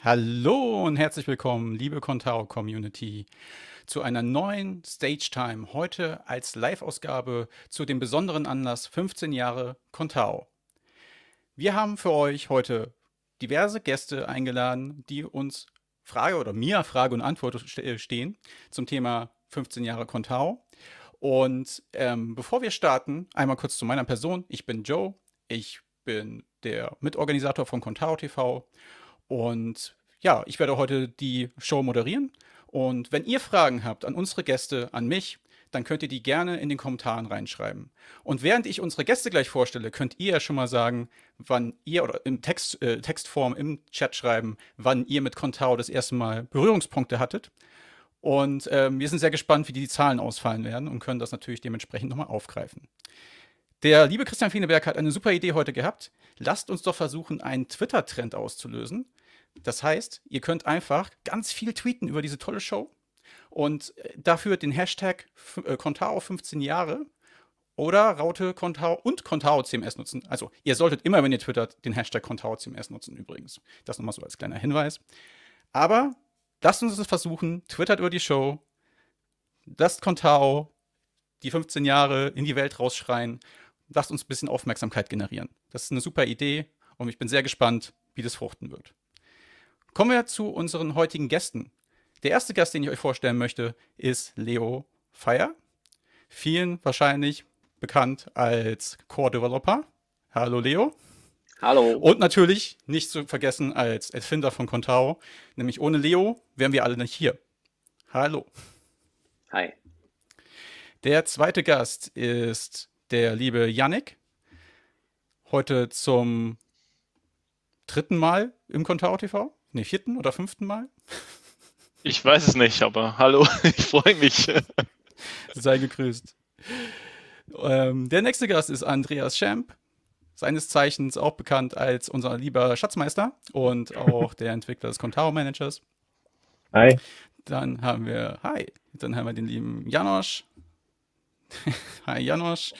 Hallo und herzlich willkommen, liebe Contao Community, zu einer neuen Stage Time. Heute als Live-Ausgabe zu dem besonderen Anlass 15 Jahre Contao. Wir haben für euch heute diverse Gäste eingeladen, die uns Frage oder mir Frage und Antwort stehen zum Thema 15 Jahre Contao. Und ähm, bevor wir starten, einmal kurz zu meiner Person. Ich bin Joe. Ich bin der Mitorganisator von Contao TV und ja, ich werde heute die Show moderieren. Und wenn ihr Fragen habt an unsere Gäste, an mich, dann könnt ihr die gerne in den Kommentaren reinschreiben. Und während ich unsere Gäste gleich vorstelle, könnt ihr ja schon mal sagen, wann ihr oder im Text, äh, Textform im Chat schreiben, wann ihr mit Contao das erste Mal Berührungspunkte hattet. Und ähm, wir sind sehr gespannt, wie die Zahlen ausfallen werden und können das natürlich dementsprechend nochmal aufgreifen. Der liebe Christian Fieneberg hat eine super Idee heute gehabt. Lasst uns doch versuchen, einen Twitter-Trend auszulösen. Das heißt, ihr könnt einfach ganz viel tweeten über diese tolle Show und äh, dafür den Hashtag äh, Contao 15 Jahre oder Raute Contao und Contao CMS nutzen. Also ihr solltet immer, wenn ihr twittert, den Hashtag Contao CMS nutzen übrigens. Das nochmal so als kleiner Hinweis. Aber lasst uns es versuchen, twittert über die Show, lasst Contao die 15 Jahre in die Welt rausschreien, lasst uns ein bisschen Aufmerksamkeit generieren. Das ist eine super Idee und ich bin sehr gespannt, wie das fruchten wird. Kommen wir zu unseren heutigen Gästen. Der erste Gast, den ich euch vorstellen möchte, ist Leo Feier. Vielen wahrscheinlich bekannt als Core Developer. Hallo Leo. Hallo. Und natürlich nicht zu vergessen als Erfinder von Contao. Nämlich ohne Leo wären wir alle nicht hier. Hallo. Hi. Der zweite Gast ist der liebe Yannick. Heute zum dritten Mal im Contao TV. Ne, vierten oder fünften Mal? Ich weiß es nicht, aber hallo, ich freue mich. Sei gegrüßt. Ähm, der nächste Gast ist Andreas Schamp, seines Zeichens auch bekannt als unser lieber Schatzmeister und auch der Entwickler des Contao Managers. Hi. Dann haben wir, hi, dann haben wir den lieben Janosch. hi Janosch.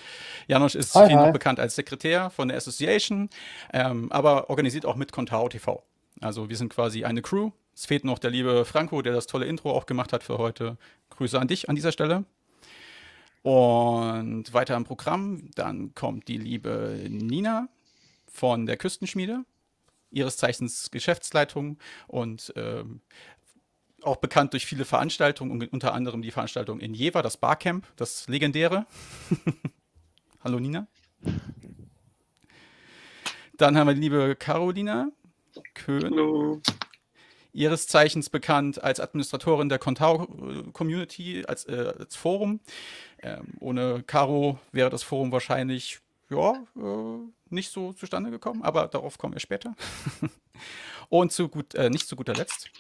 Janosch ist hi, viel hi. noch bekannt als Sekretär von der Association, ähm, aber organisiert auch mit Contao TV. Also wir sind quasi eine Crew. Es fehlt noch der liebe Franco, der das tolle Intro auch gemacht hat für heute. Grüße an dich an dieser Stelle. Und weiter im Programm, dann kommt die liebe Nina von der Küstenschmiede, ihres Zeichens Geschäftsleitung und ähm, auch bekannt durch viele Veranstaltungen, unter anderem die Veranstaltung in Jever, das Barcamp, das legendäre. Hallo Nina. Dann haben wir die liebe Carolina, Köhn. Hallo. Ihres Zeichens bekannt als Administratorin der Contao-Community, als, äh, als Forum. Ähm, ohne Caro wäre das Forum wahrscheinlich ja, äh, nicht so zustande gekommen, aber darauf kommen wir später. Und zu gut, äh, nicht zu guter Letzt,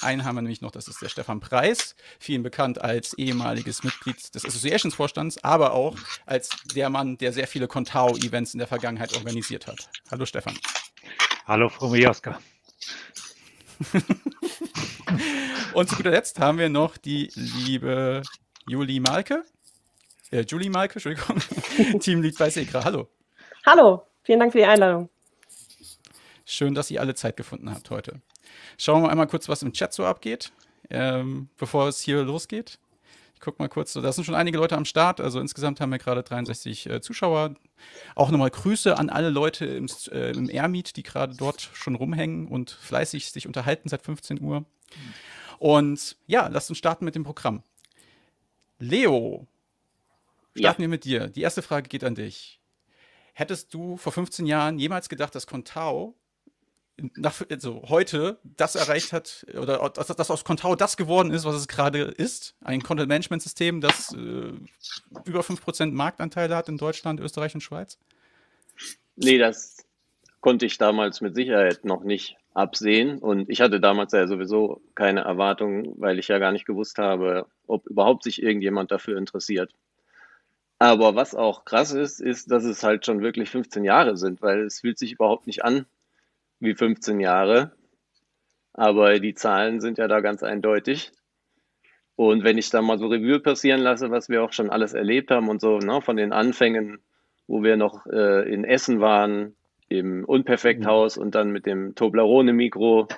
einen haben wir nämlich noch, das ist der Stefan Preis, vielen bekannt als ehemaliges Mitglied des Associations-Vorstands, aber auch als der Mann, der sehr viele Contao-Events in der Vergangenheit organisiert hat. Hallo Stefan. Hallo, Frau Mioska. Und zu guter Letzt haben wir noch die liebe Julie Malke. Äh, Julie Malke, Entschuldigung. Teamlead bei Sekra. Hallo. Hallo, vielen Dank für die Einladung. Schön, dass ihr alle Zeit gefunden habt heute. Schauen wir einmal kurz, was im Chat so abgeht, ähm, bevor es hier losgeht guck mal kurz. Da sind schon einige Leute am Start. Also insgesamt haben wir gerade 63 äh, Zuschauer. Auch nochmal Grüße an alle Leute im, äh, im Airmeet, die gerade dort schon rumhängen und fleißig sich unterhalten seit 15 Uhr. Und ja, lasst uns starten mit dem Programm. Leo, starten ja. wir mit dir. Die erste Frage geht an dich. Hättest du vor 15 Jahren jemals gedacht, dass Contao nach, also heute das erreicht hat, oder dass, dass aus Contao das geworden ist, was es gerade ist. Ein Content-Management-System, das äh, über 5% Marktanteile hat in Deutschland, Österreich und Schweiz? Nee, das konnte ich damals mit Sicherheit noch nicht absehen. Und ich hatte damals ja sowieso keine Erwartungen, weil ich ja gar nicht gewusst habe, ob überhaupt sich irgendjemand dafür interessiert. Aber was auch krass ist, ist, dass es halt schon wirklich 15 Jahre sind, weil es fühlt sich überhaupt nicht an wie 15 Jahre. Aber die Zahlen sind ja da ganz eindeutig. Und wenn ich da mal so Revue passieren lasse, was wir auch schon alles erlebt haben und so, ne, von den Anfängen, wo wir noch äh, in Essen waren, im Unperfekthaus und dann mit dem Toblerone-Mikro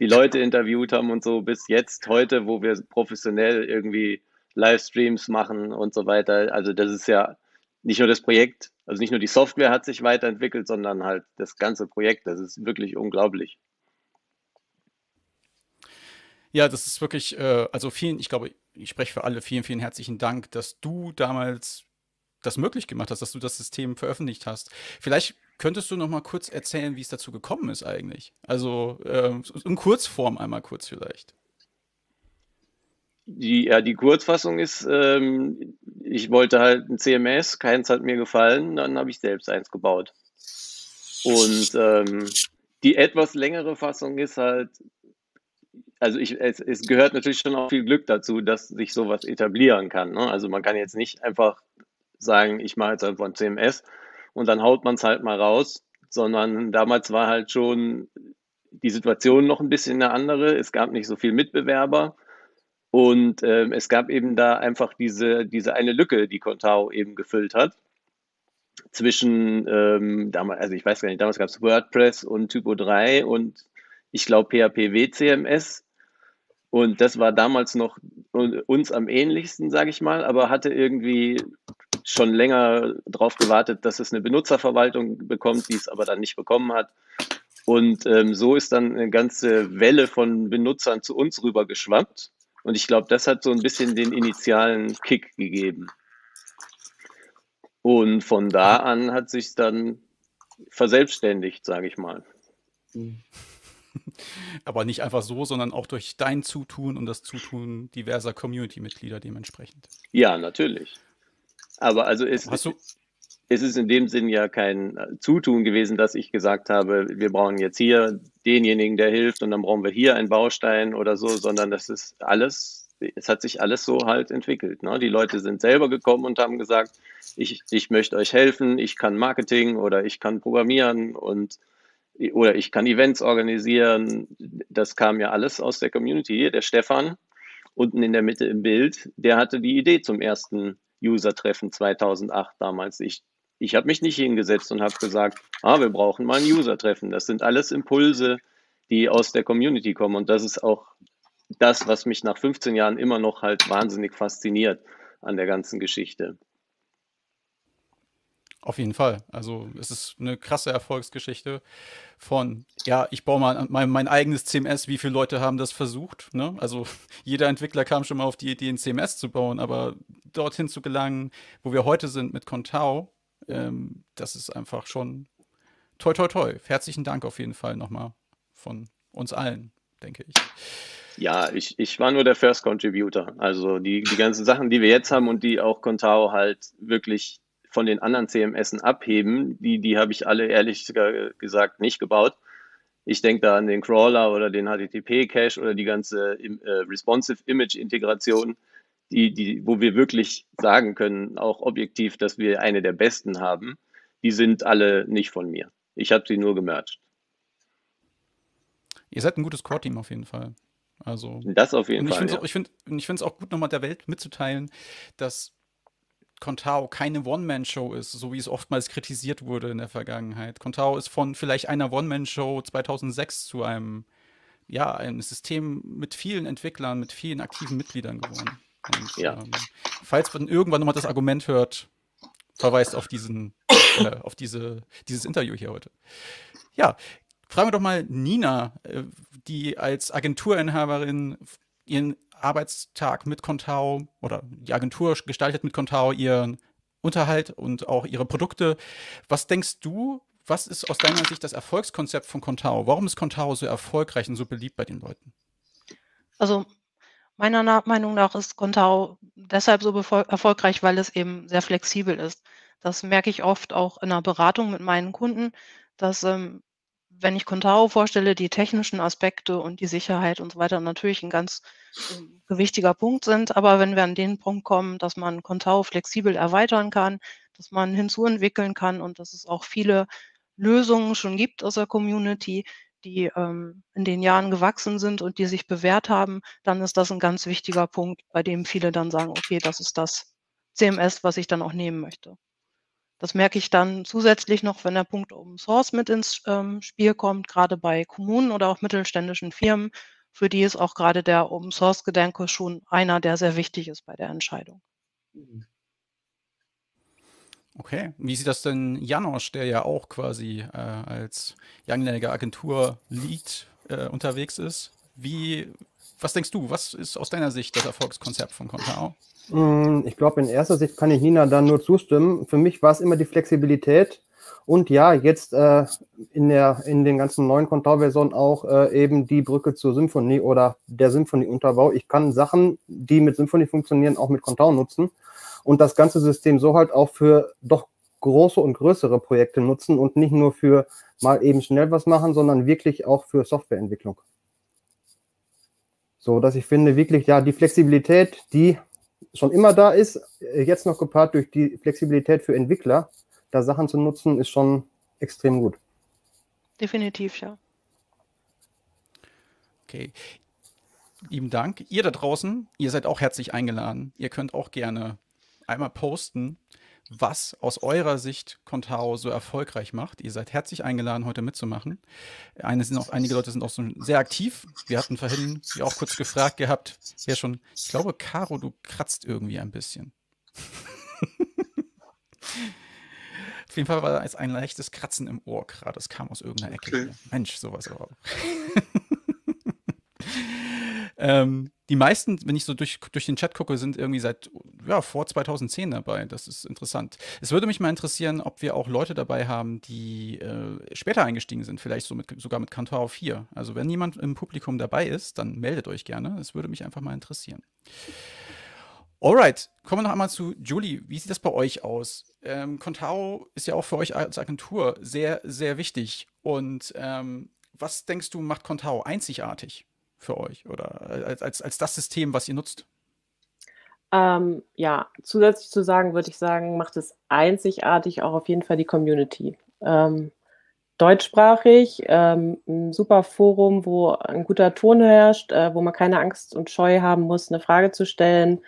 die Leute interviewt haben und so, bis jetzt heute, wo wir professionell irgendwie Livestreams machen und so weiter. Also das ist ja nicht nur das Projekt, also nicht nur die Software hat sich weiterentwickelt, sondern halt das ganze Projekt. Das ist wirklich unglaublich. Ja, das ist wirklich, äh, also vielen, ich glaube, ich spreche für alle, vielen, vielen herzlichen Dank, dass du damals das möglich gemacht hast, dass du das System veröffentlicht hast. Vielleicht könntest du noch mal kurz erzählen, wie es dazu gekommen ist eigentlich? Also äh, in Kurzform einmal kurz vielleicht. Die, ja, die Kurzfassung ist, ähm, ich wollte halt ein CMS, keins hat mir gefallen, dann habe ich selbst eins gebaut. Und ähm, die etwas längere Fassung ist halt, also ich, es, es, gehört natürlich schon auch viel Glück dazu, dass sich sowas etablieren kann. Ne? Also man kann jetzt nicht einfach sagen, ich mache jetzt einfach ein CMS und dann haut man es halt mal raus, sondern damals war halt schon die Situation noch ein bisschen eine andere. Es gab nicht so viel Mitbewerber und ähm, es gab eben da einfach diese, diese eine Lücke, die Contao eben gefüllt hat. Zwischen, ähm, damals, also ich weiß gar nicht, damals gab es WordPress und Typo 3 und ich glaube PHP WCMS. Und das war damals noch uns am ähnlichsten, sage ich mal, aber hatte irgendwie schon länger darauf gewartet, dass es eine Benutzerverwaltung bekommt, die es aber dann nicht bekommen hat. Und ähm, so ist dann eine ganze Welle von Benutzern zu uns rüber geschwappt. Und ich glaube, das hat so ein bisschen den initialen Kick gegeben. Und von da an hat sich dann verselbstständigt, sage ich mal. Aber nicht einfach so, sondern auch durch dein Zutun und das Zutun diverser Community-Mitglieder dementsprechend. Ja, natürlich. Aber also es, Hast du? Es ist in dem Sinn ja kein Zutun gewesen, dass ich gesagt habe, wir brauchen jetzt hier denjenigen, der hilft und dann brauchen wir hier einen Baustein oder so, sondern das ist alles, es hat sich alles so halt entwickelt. Ne? Die Leute sind selber gekommen und haben gesagt, ich, ich möchte euch helfen, ich kann Marketing oder ich kann programmieren und oder ich kann Events organisieren. Das kam ja alles aus der Community. Der Stefan, unten in der Mitte im Bild, der hatte die Idee zum ersten User-Treffen 2008 damals. Ich ich habe mich nicht hingesetzt und habe gesagt, ah, wir brauchen mal ein User-Treffen. Das sind alles Impulse, die aus der Community kommen. Und das ist auch das, was mich nach 15 Jahren immer noch halt wahnsinnig fasziniert an der ganzen Geschichte. Auf jeden Fall. Also es ist eine krasse Erfolgsgeschichte von, ja, ich baue mal mein, mein eigenes CMS, wie viele Leute haben das versucht. Ne? Also jeder Entwickler kam schon mal auf die Idee, ein CMS zu bauen, aber dorthin zu gelangen, wo wir heute sind mit Contao, ähm, das ist einfach schon toi, toi, toi. Herzlichen Dank auf jeden Fall nochmal von uns allen, denke ich. Ja, ich, ich war nur der First Contributor. Also die, die ganzen Sachen, die wir jetzt haben und die auch Contao halt wirklich von den anderen CMSen abheben, die, die habe ich alle ehrlich gesagt nicht gebaut. Ich denke da an den Crawler oder den HTTP-Cache oder die ganze äh, Responsive Image-Integration die, die, wo wir wirklich sagen können, auch objektiv, dass wir eine der besten haben, die sind alle nicht von mir. Ich habe sie nur gemercht. Ihr seid ein gutes Core-Team auf jeden Fall. Also, das auf jeden und ich Fall. Ja. Auch, ich finde es auch gut, nochmal der Welt mitzuteilen, dass Contao keine One-Man-Show ist, so wie es oftmals kritisiert wurde in der Vergangenheit. Contao ist von vielleicht einer One-Man-Show 2006 zu einem, ja, einem System mit vielen Entwicklern, mit vielen aktiven Mitgliedern geworden. Und, ja. ähm, falls man irgendwann nochmal das Argument hört, verweist auf diesen, äh, auf diese, dieses Interview hier heute. Ja, fragen wir doch mal Nina, äh, die als Agenturinhaberin ihren Arbeitstag mit Contao oder die Agentur gestaltet mit Contao ihren Unterhalt und auch ihre Produkte. Was denkst du, was ist aus deiner Sicht das Erfolgskonzept von Contao? Warum ist Contao so erfolgreich und so beliebt bei den Leuten? Also Meiner Meinung nach ist Contao deshalb so erfolgreich, weil es eben sehr flexibel ist. Das merke ich oft auch in der Beratung mit meinen Kunden, dass, ähm, wenn ich Contao vorstelle, die technischen Aspekte und die Sicherheit und so weiter natürlich ein ganz ähm, gewichtiger Punkt sind. Aber wenn wir an den Punkt kommen, dass man Contao flexibel erweitern kann, dass man hinzuentwickeln kann und dass es auch viele Lösungen schon gibt aus der Community, die ähm, in den Jahren gewachsen sind und die sich bewährt haben, dann ist das ein ganz wichtiger Punkt, bei dem viele dann sagen, okay, das ist das CMS, was ich dann auch nehmen möchte. Das merke ich dann zusätzlich noch, wenn der Punkt Open Source mit ins ähm, Spiel kommt, gerade bei Kommunen oder auch mittelständischen Firmen. Für die ist auch gerade der Open Source Gedanke schon einer, der sehr wichtig ist bei der Entscheidung. Okay, wie sieht das denn Janosch, der ja auch quasi äh, als langjähriger Agentur-Lead äh, unterwegs ist? Wie, was denkst du, was ist aus deiner Sicht das Erfolgskonzept von Contao? Mm, ich glaube, in erster Sicht kann ich Nina da nur zustimmen. Für mich war es immer die Flexibilität. Und ja, jetzt äh, in, der, in den ganzen neuen Contao-Versionen auch äh, eben die Brücke zur Symphonie oder der Symphonie-Unterbau. Ich kann Sachen, die mit Symphonie funktionieren, auch mit Contao nutzen und das ganze System so halt auch für doch große und größere Projekte nutzen und nicht nur für mal eben schnell was machen, sondern wirklich auch für Softwareentwicklung. So, dass ich finde, wirklich, ja, die Flexibilität, die schon immer da ist, äh, jetzt noch gepaart durch die Flexibilität für Entwickler, da Sachen zu nutzen, ist schon extrem gut. Definitiv, ja. Okay. Lieben Dank. Ihr da draußen, ihr seid auch herzlich eingeladen. Ihr könnt auch gerne einmal posten, was aus eurer Sicht Contao so erfolgreich macht. Ihr seid herzlich eingeladen, heute mitzumachen. Auch, einige Leute sind auch so sehr aktiv. Wir hatten vorhin ja auch kurz gefragt gehabt, wer schon, ich glaube, Caro, du kratzt irgendwie ein bisschen. Auf jeden Fall war es ein leichtes Kratzen im Ohr gerade. Das kam aus irgendeiner Ecke. Okay. Mensch, sowas aber. ähm, die meisten, wenn ich so durch, durch den Chat gucke, sind irgendwie seit ja, vor 2010 dabei. Das ist interessant. Es würde mich mal interessieren, ob wir auch Leute dabei haben, die äh, später eingestiegen sind, vielleicht so mit, sogar mit Kantor 4. Also wenn jemand im Publikum dabei ist, dann meldet euch gerne. Es würde mich einfach mal interessieren. Alright, kommen wir noch einmal zu Julie. Wie sieht das bei euch aus? Ähm, Contao ist ja auch für euch als Agentur sehr, sehr wichtig. Und ähm, was denkst du, macht Contao einzigartig? Für euch oder als, als, als das System, was ihr nutzt? Ähm, ja, zusätzlich zu sagen, würde ich sagen, macht es einzigartig auch auf jeden Fall die Community. Ähm, deutschsprachig, ähm, ein super Forum, wo ein guter Ton herrscht, äh, wo man keine Angst und Scheu haben muss, eine Frage zu stellen.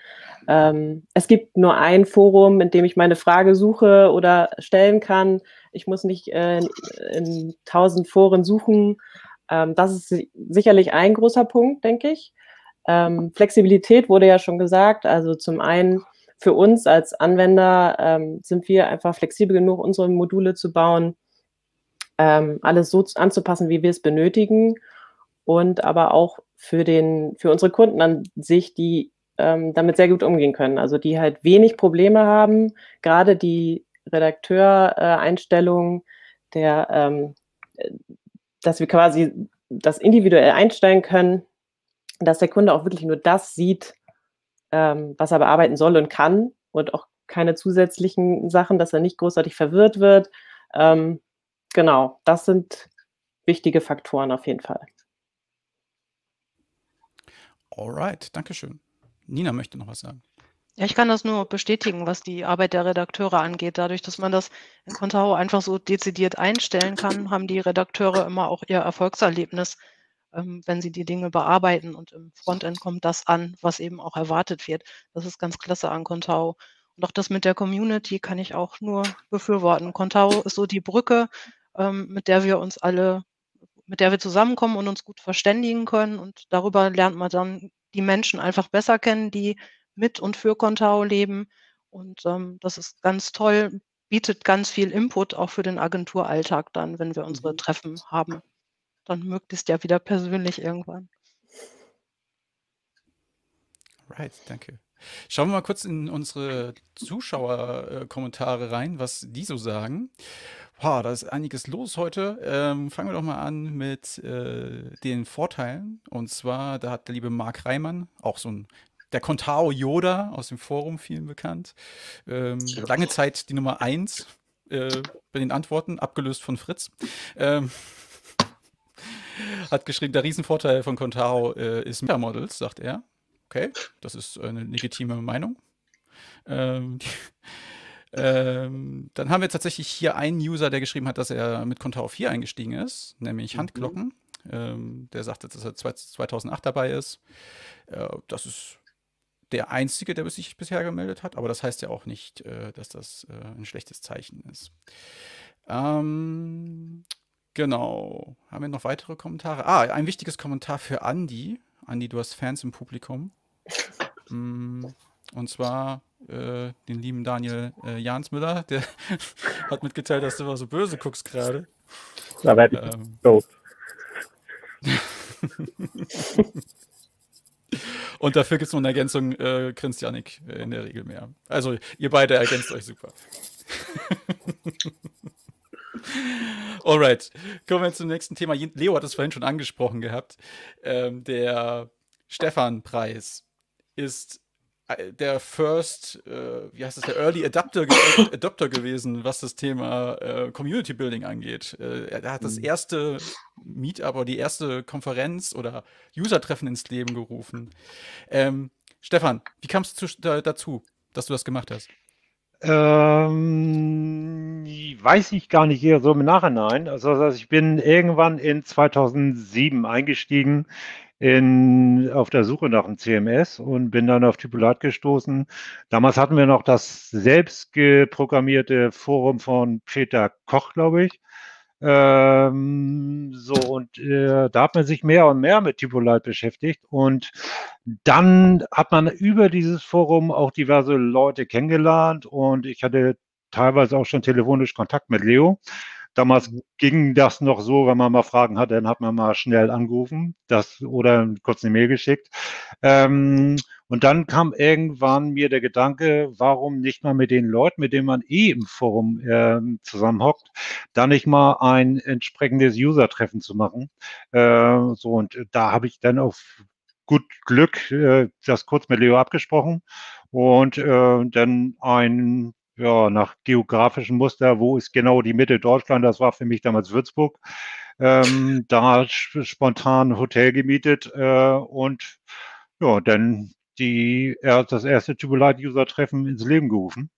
Ähm, es gibt nur ein Forum, in dem ich meine Frage suche oder stellen kann. Ich muss nicht äh, in tausend Foren suchen. Ähm, das ist sicherlich ein großer Punkt, denke ich. Ähm, Flexibilität wurde ja schon gesagt. Also zum einen für uns als Anwender ähm, sind wir einfach flexibel genug, unsere Module zu bauen, ähm, alles so anzupassen, wie wir es benötigen. Und aber auch für, den, für unsere Kunden an sich, die ähm, damit sehr gut umgehen können. Also die halt wenig Probleme haben, gerade die Redakteureinstellungen, äh, der ähm, dass wir quasi das individuell einstellen können, dass der Kunde auch wirklich nur das sieht, ähm, was er bearbeiten soll und kann und auch keine zusätzlichen Sachen, dass er nicht großartig verwirrt wird. Ähm, genau, das sind wichtige Faktoren auf jeden Fall. Alright, Dankeschön. Nina möchte noch was sagen. Ja, ich kann das nur bestätigen, was die Arbeit der Redakteure angeht. Dadurch, dass man das in Contao einfach so dezidiert einstellen kann, haben die Redakteure immer auch ihr Erfolgserlebnis, ähm, wenn sie die Dinge bearbeiten. Und im Frontend kommt das an, was eben auch erwartet wird. Das ist ganz klasse an Contao. Und auch das mit der Community kann ich auch nur befürworten. Contao ist so die Brücke, ähm, mit der wir uns alle, mit der wir zusammenkommen und uns gut verständigen können. Und darüber lernt man dann die Menschen einfach besser kennen, die mit und für Contao leben. Und ähm, das ist ganz toll, bietet ganz viel Input auch für den Agenturalltag dann, wenn wir unsere mhm. Treffen haben. Dann möglichst ja wieder persönlich irgendwann. Right, danke. Schauen wir mal kurz in unsere Zuschauerkommentare rein, was die so sagen. Wow, da ist einiges los heute. Ähm, fangen wir doch mal an mit äh, den Vorteilen. Und zwar, da hat der liebe Marc Reimann, auch so ein der Contao Yoda aus dem Forum, vielen bekannt. Ähm, lange Zeit die Nummer 1 äh, bei den Antworten, abgelöst von Fritz. Ähm, hat geschrieben, der Riesenvorteil von Contao äh, ist Metamodels, sagt er. Okay, das ist eine legitime Meinung. Ähm, ähm, dann haben wir tatsächlich hier einen User, der geschrieben hat, dass er mit Contao 4 eingestiegen ist, nämlich mhm. Handglocken. Ähm, der sagte, dass er 2008 dabei ist. Äh, das ist der Einzige, der sich bisher gemeldet hat, aber das heißt ja auch nicht, äh, dass das äh, ein schlechtes Zeichen ist. Ähm, genau. Haben wir noch weitere Kommentare? Ah, ein wichtiges Kommentar für Andi. Andi, du hast Fans im Publikum. Mm, und zwar äh, den lieben Daniel äh, Jansmüller, der hat mitgeteilt, dass du immer so böse guckst gerade. Aber Ähm, so. Und dafür gibt es noch eine Ergänzung, äh, grinst Janik äh, in der Regel mehr. Also ihr beide ergänzt euch super. Alright, kommen wir zum nächsten Thema. Leo hat es vorhin schon angesprochen gehabt. Ähm, der Stefan-Preis ist der First, äh, wie heißt das, der Early Adapter, ge Adopter gewesen, was das Thema äh, Community Building angeht. Äh, er hat das erste Meetup oder die erste Konferenz oder User-Treffen ins Leben gerufen. Ähm, Stefan, wie kamst du da, dazu, dass du das gemacht hast? Ähm, weiß ich gar nicht eher so im Nachhinein. Also, also ich bin irgendwann in 2007 eingestiegen in, auf der Suche nach einem CMS und bin dann auf Typolat gestoßen. Damals hatten wir noch das selbst geprogrammierte Forum von Peter Koch, glaube ich. Ähm, so, und äh, da hat man sich mehr und mehr mit Typolite beschäftigt. Und dann hat man über dieses Forum auch diverse Leute kennengelernt und ich hatte teilweise auch schon telefonisch Kontakt mit Leo. Damals ging das noch so, wenn man mal Fragen hatte, dann hat man mal schnell angerufen das, oder kurz eine Mail geschickt. Ähm, und dann kam irgendwann mir der Gedanke, warum nicht mal mit den Leuten, mit denen man eh im Forum äh, zusammenhockt, da nicht mal ein entsprechendes User-Treffen zu machen. Äh, so, und da habe ich dann auf gut Glück äh, das kurz mit Leo abgesprochen und äh, dann ein ja, nach geografischen Muster, wo ist genau die Mitte Deutschland, das war für mich damals Würzburg, ähm, da spontan Hotel gemietet äh, und ja, dann die, das erste Tubular-User-Treffen ins Leben gerufen.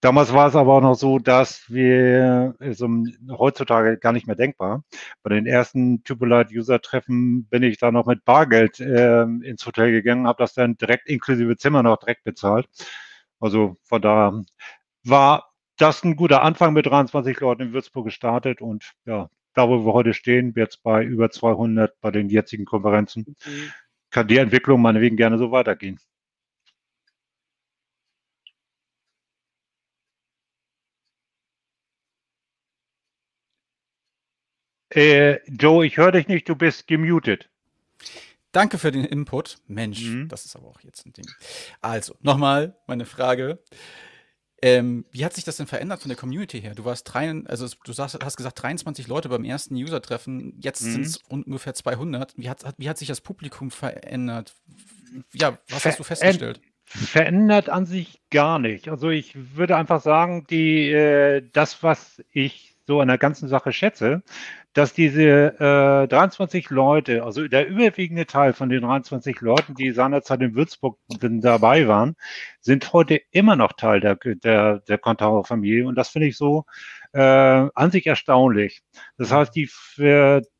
Damals war es aber auch noch so, dass wir, also heutzutage gar nicht mehr denkbar, bei den ersten Tubular-User-Treffen bin ich da noch mit Bargeld äh, ins Hotel gegangen, habe das dann direkt inklusive Zimmer noch direkt bezahlt. Also von da war das ein guter Anfang mit 23 Leuten in Würzburg gestartet und ja, da wo wir heute stehen, jetzt bei über 200 bei den jetzigen Konferenzen, mhm. kann die Entwicklung meinetwegen gerne so weitergehen. Äh, Joe, ich höre dich nicht, du bist gemutet. Danke für den Input. Mensch, mhm. das ist aber auch jetzt ein Ding. Also, nochmal meine Frage. Ähm, wie hat sich das denn verändert von der Community her? Du warst drei, also du sagst, hast gesagt 23 Leute beim ersten User-Treffen, jetzt mhm. sind es ungefähr 200. Wie hat, wie hat sich das Publikum verändert? Ja, was Ver hast du festgestellt? Verändert an sich gar nicht. Also ich würde einfach sagen, die, äh, das, was ich so an der ganzen Sache schätze, dass diese äh, 23 Leute, also der überwiegende Teil von den 23 Leuten, die seinerzeit in Würzburg dabei waren, sind heute immer noch Teil der, der, der Contauer Familie. Und das finde ich so äh, an sich erstaunlich. Das heißt, die,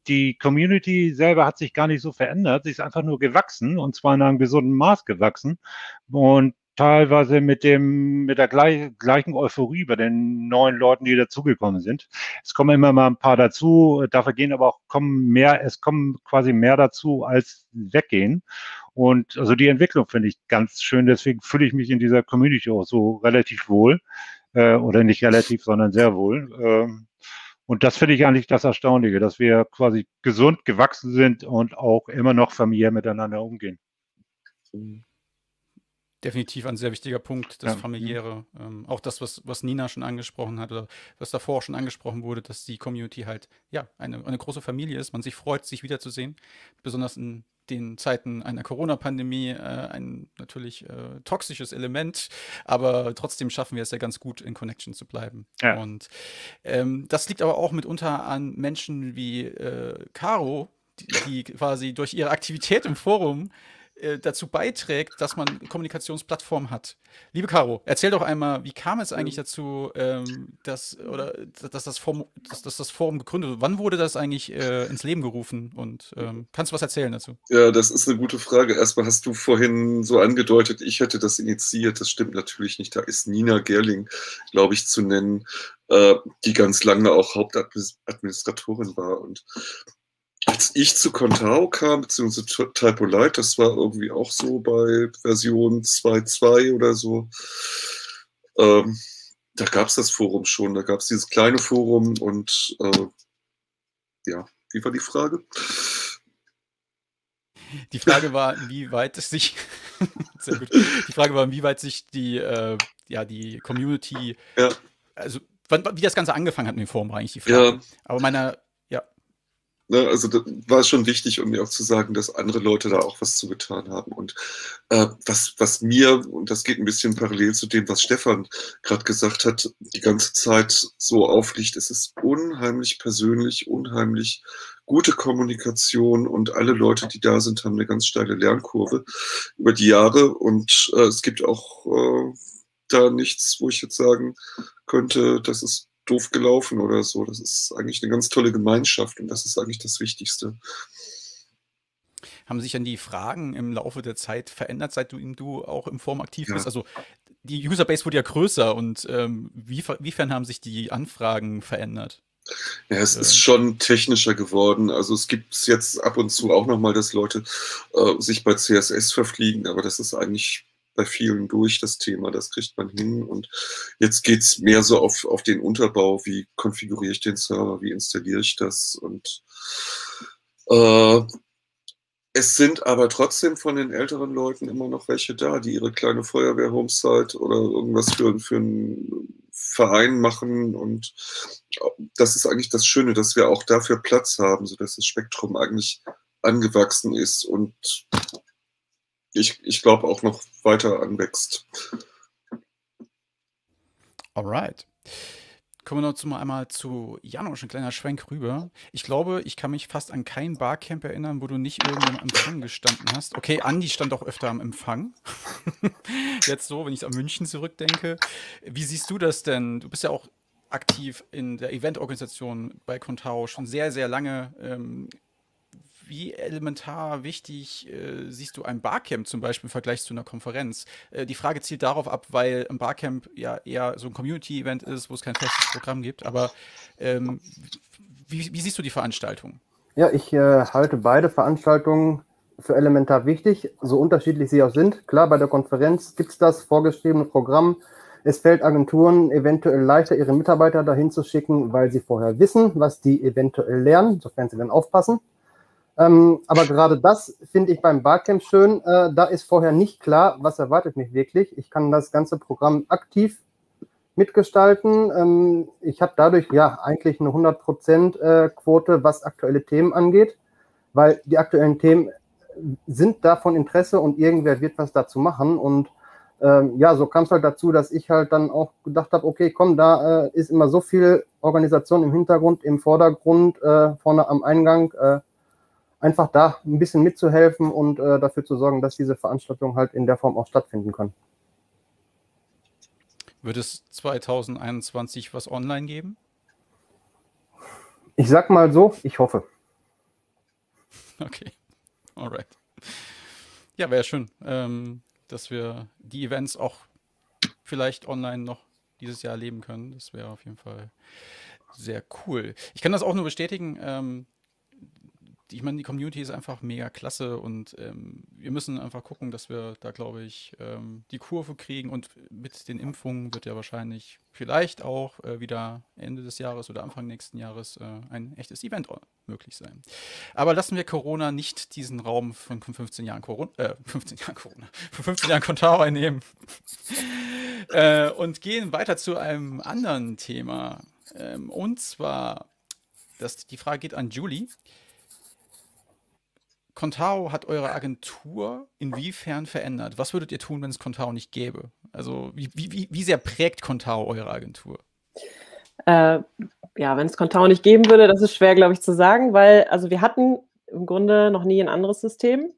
die Community selber hat sich gar nicht so verändert. Sie ist einfach nur gewachsen und zwar in einem gesunden Maß gewachsen. Und teilweise mit dem, mit der gleich, gleichen Euphorie bei den neuen Leuten, die dazugekommen sind. Es kommen immer mal ein paar dazu, dafür gehen aber auch kommen mehr, es kommen quasi mehr dazu als weggehen. Und also die Entwicklung finde ich ganz schön, deswegen fühle ich mich in dieser Community auch so relativ wohl. Äh, oder nicht relativ, sondern sehr wohl. Ähm, und das finde ich eigentlich das Erstaunliche, dass wir quasi gesund gewachsen sind und auch immer noch familiär miteinander umgehen. Mhm definitiv ein sehr wichtiger Punkt, das ja. familiäre. Ähm, auch das, was, was Nina schon angesprochen hat oder was davor schon angesprochen wurde, dass die Community halt ja eine, eine große Familie ist. Man sich freut, sich wiederzusehen. Besonders in den Zeiten einer Corona-Pandemie äh, ein natürlich äh, toxisches Element, aber trotzdem schaffen wir es ja ganz gut, in Connection zu bleiben. Ja. Und ähm, das liegt aber auch mitunter an Menschen wie äh, Caro, die, die quasi durch ihre Aktivität im Forum äh, dazu beiträgt, dass man Kommunikationsplattformen hat. Liebe Caro, erzähl doch einmal, wie kam es eigentlich dazu, ähm, dass, oder, dass, das Forum, dass, dass, das Forum gegründet wurde? Wann wurde das eigentlich äh, ins Leben gerufen? Und ähm, kannst du was erzählen dazu? Ja, das ist eine gute Frage. Erstmal hast du vorhin so angedeutet, ich hätte das initiiert. Das stimmt natürlich nicht. Da ist Nina Gerling, glaube ich, zu nennen, äh, die ganz lange auch Hauptadministratorin war. Und als ich zu Contao kam, beziehungsweise Typo Light, das war irgendwie auch so bei Version 2.2 oder so, ähm, da gab es das Forum schon, da gab es dieses kleine Forum und äh, ja, wie war die Frage? Die Frage war, wie weit es sich. Die Frage war, wie weit sich die, äh, ja, die Community, ja. also wie das Ganze angefangen hat mit dem Forum, war eigentlich die Frage. Ja. Aber meine Ne, also da war schon wichtig, um mir auch zu sagen, dass andere Leute da auch was zugetan haben. Und äh, was, was mir, und das geht ein bisschen parallel zu dem, was Stefan gerade gesagt hat, die ganze Zeit so aufliegt, es ist unheimlich persönlich, unheimlich gute Kommunikation und alle Leute, die da sind, haben eine ganz steile Lernkurve über die Jahre. Und äh, es gibt auch äh, da nichts, wo ich jetzt sagen könnte, das ist doof gelaufen oder so. Das ist eigentlich eine ganz tolle Gemeinschaft und das ist eigentlich das Wichtigste. Haben sich dann die Fragen im Laufe der Zeit verändert, seit du, du auch im Forum aktiv ja. bist? Also die Userbase wurde ja größer und ähm, wie, wiefern haben sich die Anfragen verändert? Ja, es ist schon technischer geworden. Also es gibt es jetzt ab und zu auch nochmal, dass Leute äh, sich bei CSS verfliegen, aber das ist eigentlich bei vielen durch, das Thema. Das kriegt man hin. Und jetzt geht's mehr so auf, auf den Unterbau, wie konfiguriere ich den Server, wie installiere ich das. Und äh, es sind aber trotzdem von den älteren Leuten immer noch welche da, die ihre kleine Feuerwehr-Homesite oder irgendwas für, für einen Verein machen. Und das ist eigentlich das Schöne, dass wir auch dafür Platz haben, sodass das Spektrum eigentlich angewachsen ist und ich, ich glaube, auch noch weiter anwächst. Alright. Kommen wir noch zu, mal einmal zu Janusz, ein kleiner Schwenk rüber. Ich glaube, ich kann mich fast an kein Barcamp erinnern, wo du nicht irgendwo am Empfang gestanden hast. Okay, Andi stand auch öfter am Empfang. Jetzt so, wenn ich an München zurückdenke. Wie siehst du das denn? Du bist ja auch aktiv in der Eventorganisation bei Contao schon sehr, sehr lange. Ähm, wie elementar wichtig äh, siehst du ein Barcamp zum Beispiel im Vergleich zu einer Konferenz? Äh, die Frage zielt darauf ab, weil ein Barcamp ja eher so ein Community-Event ist, wo es kein festes Programm gibt. Aber ähm, wie, wie, siehst du die Veranstaltung? Ja, ich äh, halte beide Veranstaltungen für elementar wichtig, so unterschiedlich sie auch sind. Klar, bei der Konferenz gibt es das vorgeschriebene Programm. Es fällt Agenturen eventuell leichter, ihre Mitarbeiter dahin zu schicken, weil sie vorher wissen, was die eventuell lernen, sofern sie dann aufpassen. Ähm, aber gerade das finde ich beim Barcamp schön. Äh, da ist vorher nicht klar, was erwartet mich wirklich. Ich kann das ganze Programm aktiv mitgestalten. Ähm, ich habe dadurch ja eigentlich eine 100% äh, Quote, was aktuelle Themen angeht, weil die aktuellen Themen sind da von Interesse und irgendwer wird was dazu machen. Und ähm, ja, so kam es halt dazu, dass ich halt dann auch gedacht habe, okay, komm, da äh, ist immer so viel Organisation im Hintergrund, im Vordergrund, äh, vorne am Eingang. Einfach da ein bisschen mitzuhelfen und äh, dafür zu sorgen, dass diese Veranstaltung halt in der Form auch stattfinden kann. Wird es 2021 was online geben? Ich sag mal so, ich hoffe. Okay, alright. Ja, wäre schön, ähm, dass wir die Events auch vielleicht online noch dieses Jahr erleben können. Das wäre auf jeden Fall sehr cool. Ich kann das auch nur bestätigen. Ähm, ich meine, die Community ist einfach mega klasse und ähm, wir müssen einfach gucken, dass wir da, glaube ich, ähm, die Kurve kriegen und mit den Impfungen wird ja wahrscheinlich vielleicht auch äh, wieder Ende des Jahres oder Anfang nächsten Jahres äh, ein echtes Event möglich sein. Aber lassen wir Corona nicht diesen Raum von 15 Jahren Corona, äh, 15 Jahren Corona, von 15 Jahren Contao einnehmen äh, und gehen weiter zu einem anderen Thema. Ähm, und zwar, das, die Frage geht an Julie. Contao hat eure Agentur inwiefern verändert? Was würdet ihr tun, wenn es Contao nicht gäbe? Also wie, wie, wie sehr prägt Contao eure Agentur? Äh, ja, wenn es Contao nicht geben würde, das ist schwer, glaube ich, zu sagen, weil also wir hatten im Grunde noch nie ein anderes System.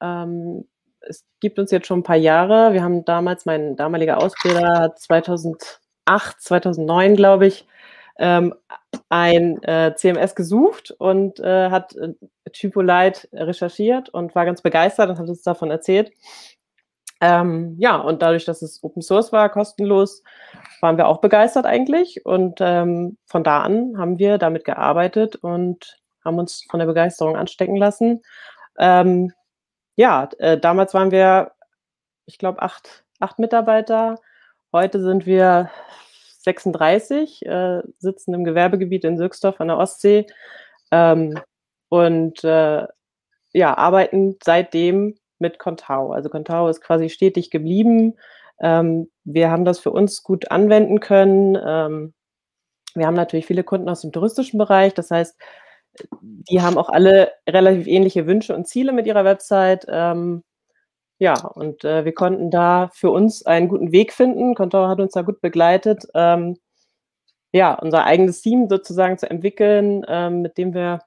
Ähm, es gibt uns jetzt schon ein paar Jahre. Wir haben damals, mein damaliger Ausbilder 2008, 2009, glaube ich, ähm, ein äh, CMS gesucht und äh, hat äh, Typolite recherchiert und war ganz begeistert und hat uns davon erzählt. Ähm, ja, und dadurch, dass es Open Source war, kostenlos, waren wir auch begeistert eigentlich. Und ähm, von da an haben wir damit gearbeitet und haben uns von der Begeisterung anstecken lassen. Ähm, ja, äh, damals waren wir, ich glaube, acht, acht Mitarbeiter. Heute sind wir 36, äh, sitzen im Gewerbegebiet in Sülksdorf an der Ostsee ähm, und äh, ja, arbeiten seitdem mit Contao. Also Contao ist quasi stetig geblieben. Ähm, wir haben das für uns gut anwenden können. Ähm, wir haben natürlich viele Kunden aus dem touristischen Bereich. Das heißt, die haben auch alle relativ ähnliche Wünsche und Ziele mit ihrer Website. Ähm, ja, und äh, wir konnten da für uns einen guten Weg finden. Contao hat uns da gut begleitet, ähm, ja, unser eigenes Team sozusagen zu entwickeln, ähm, mit dem wir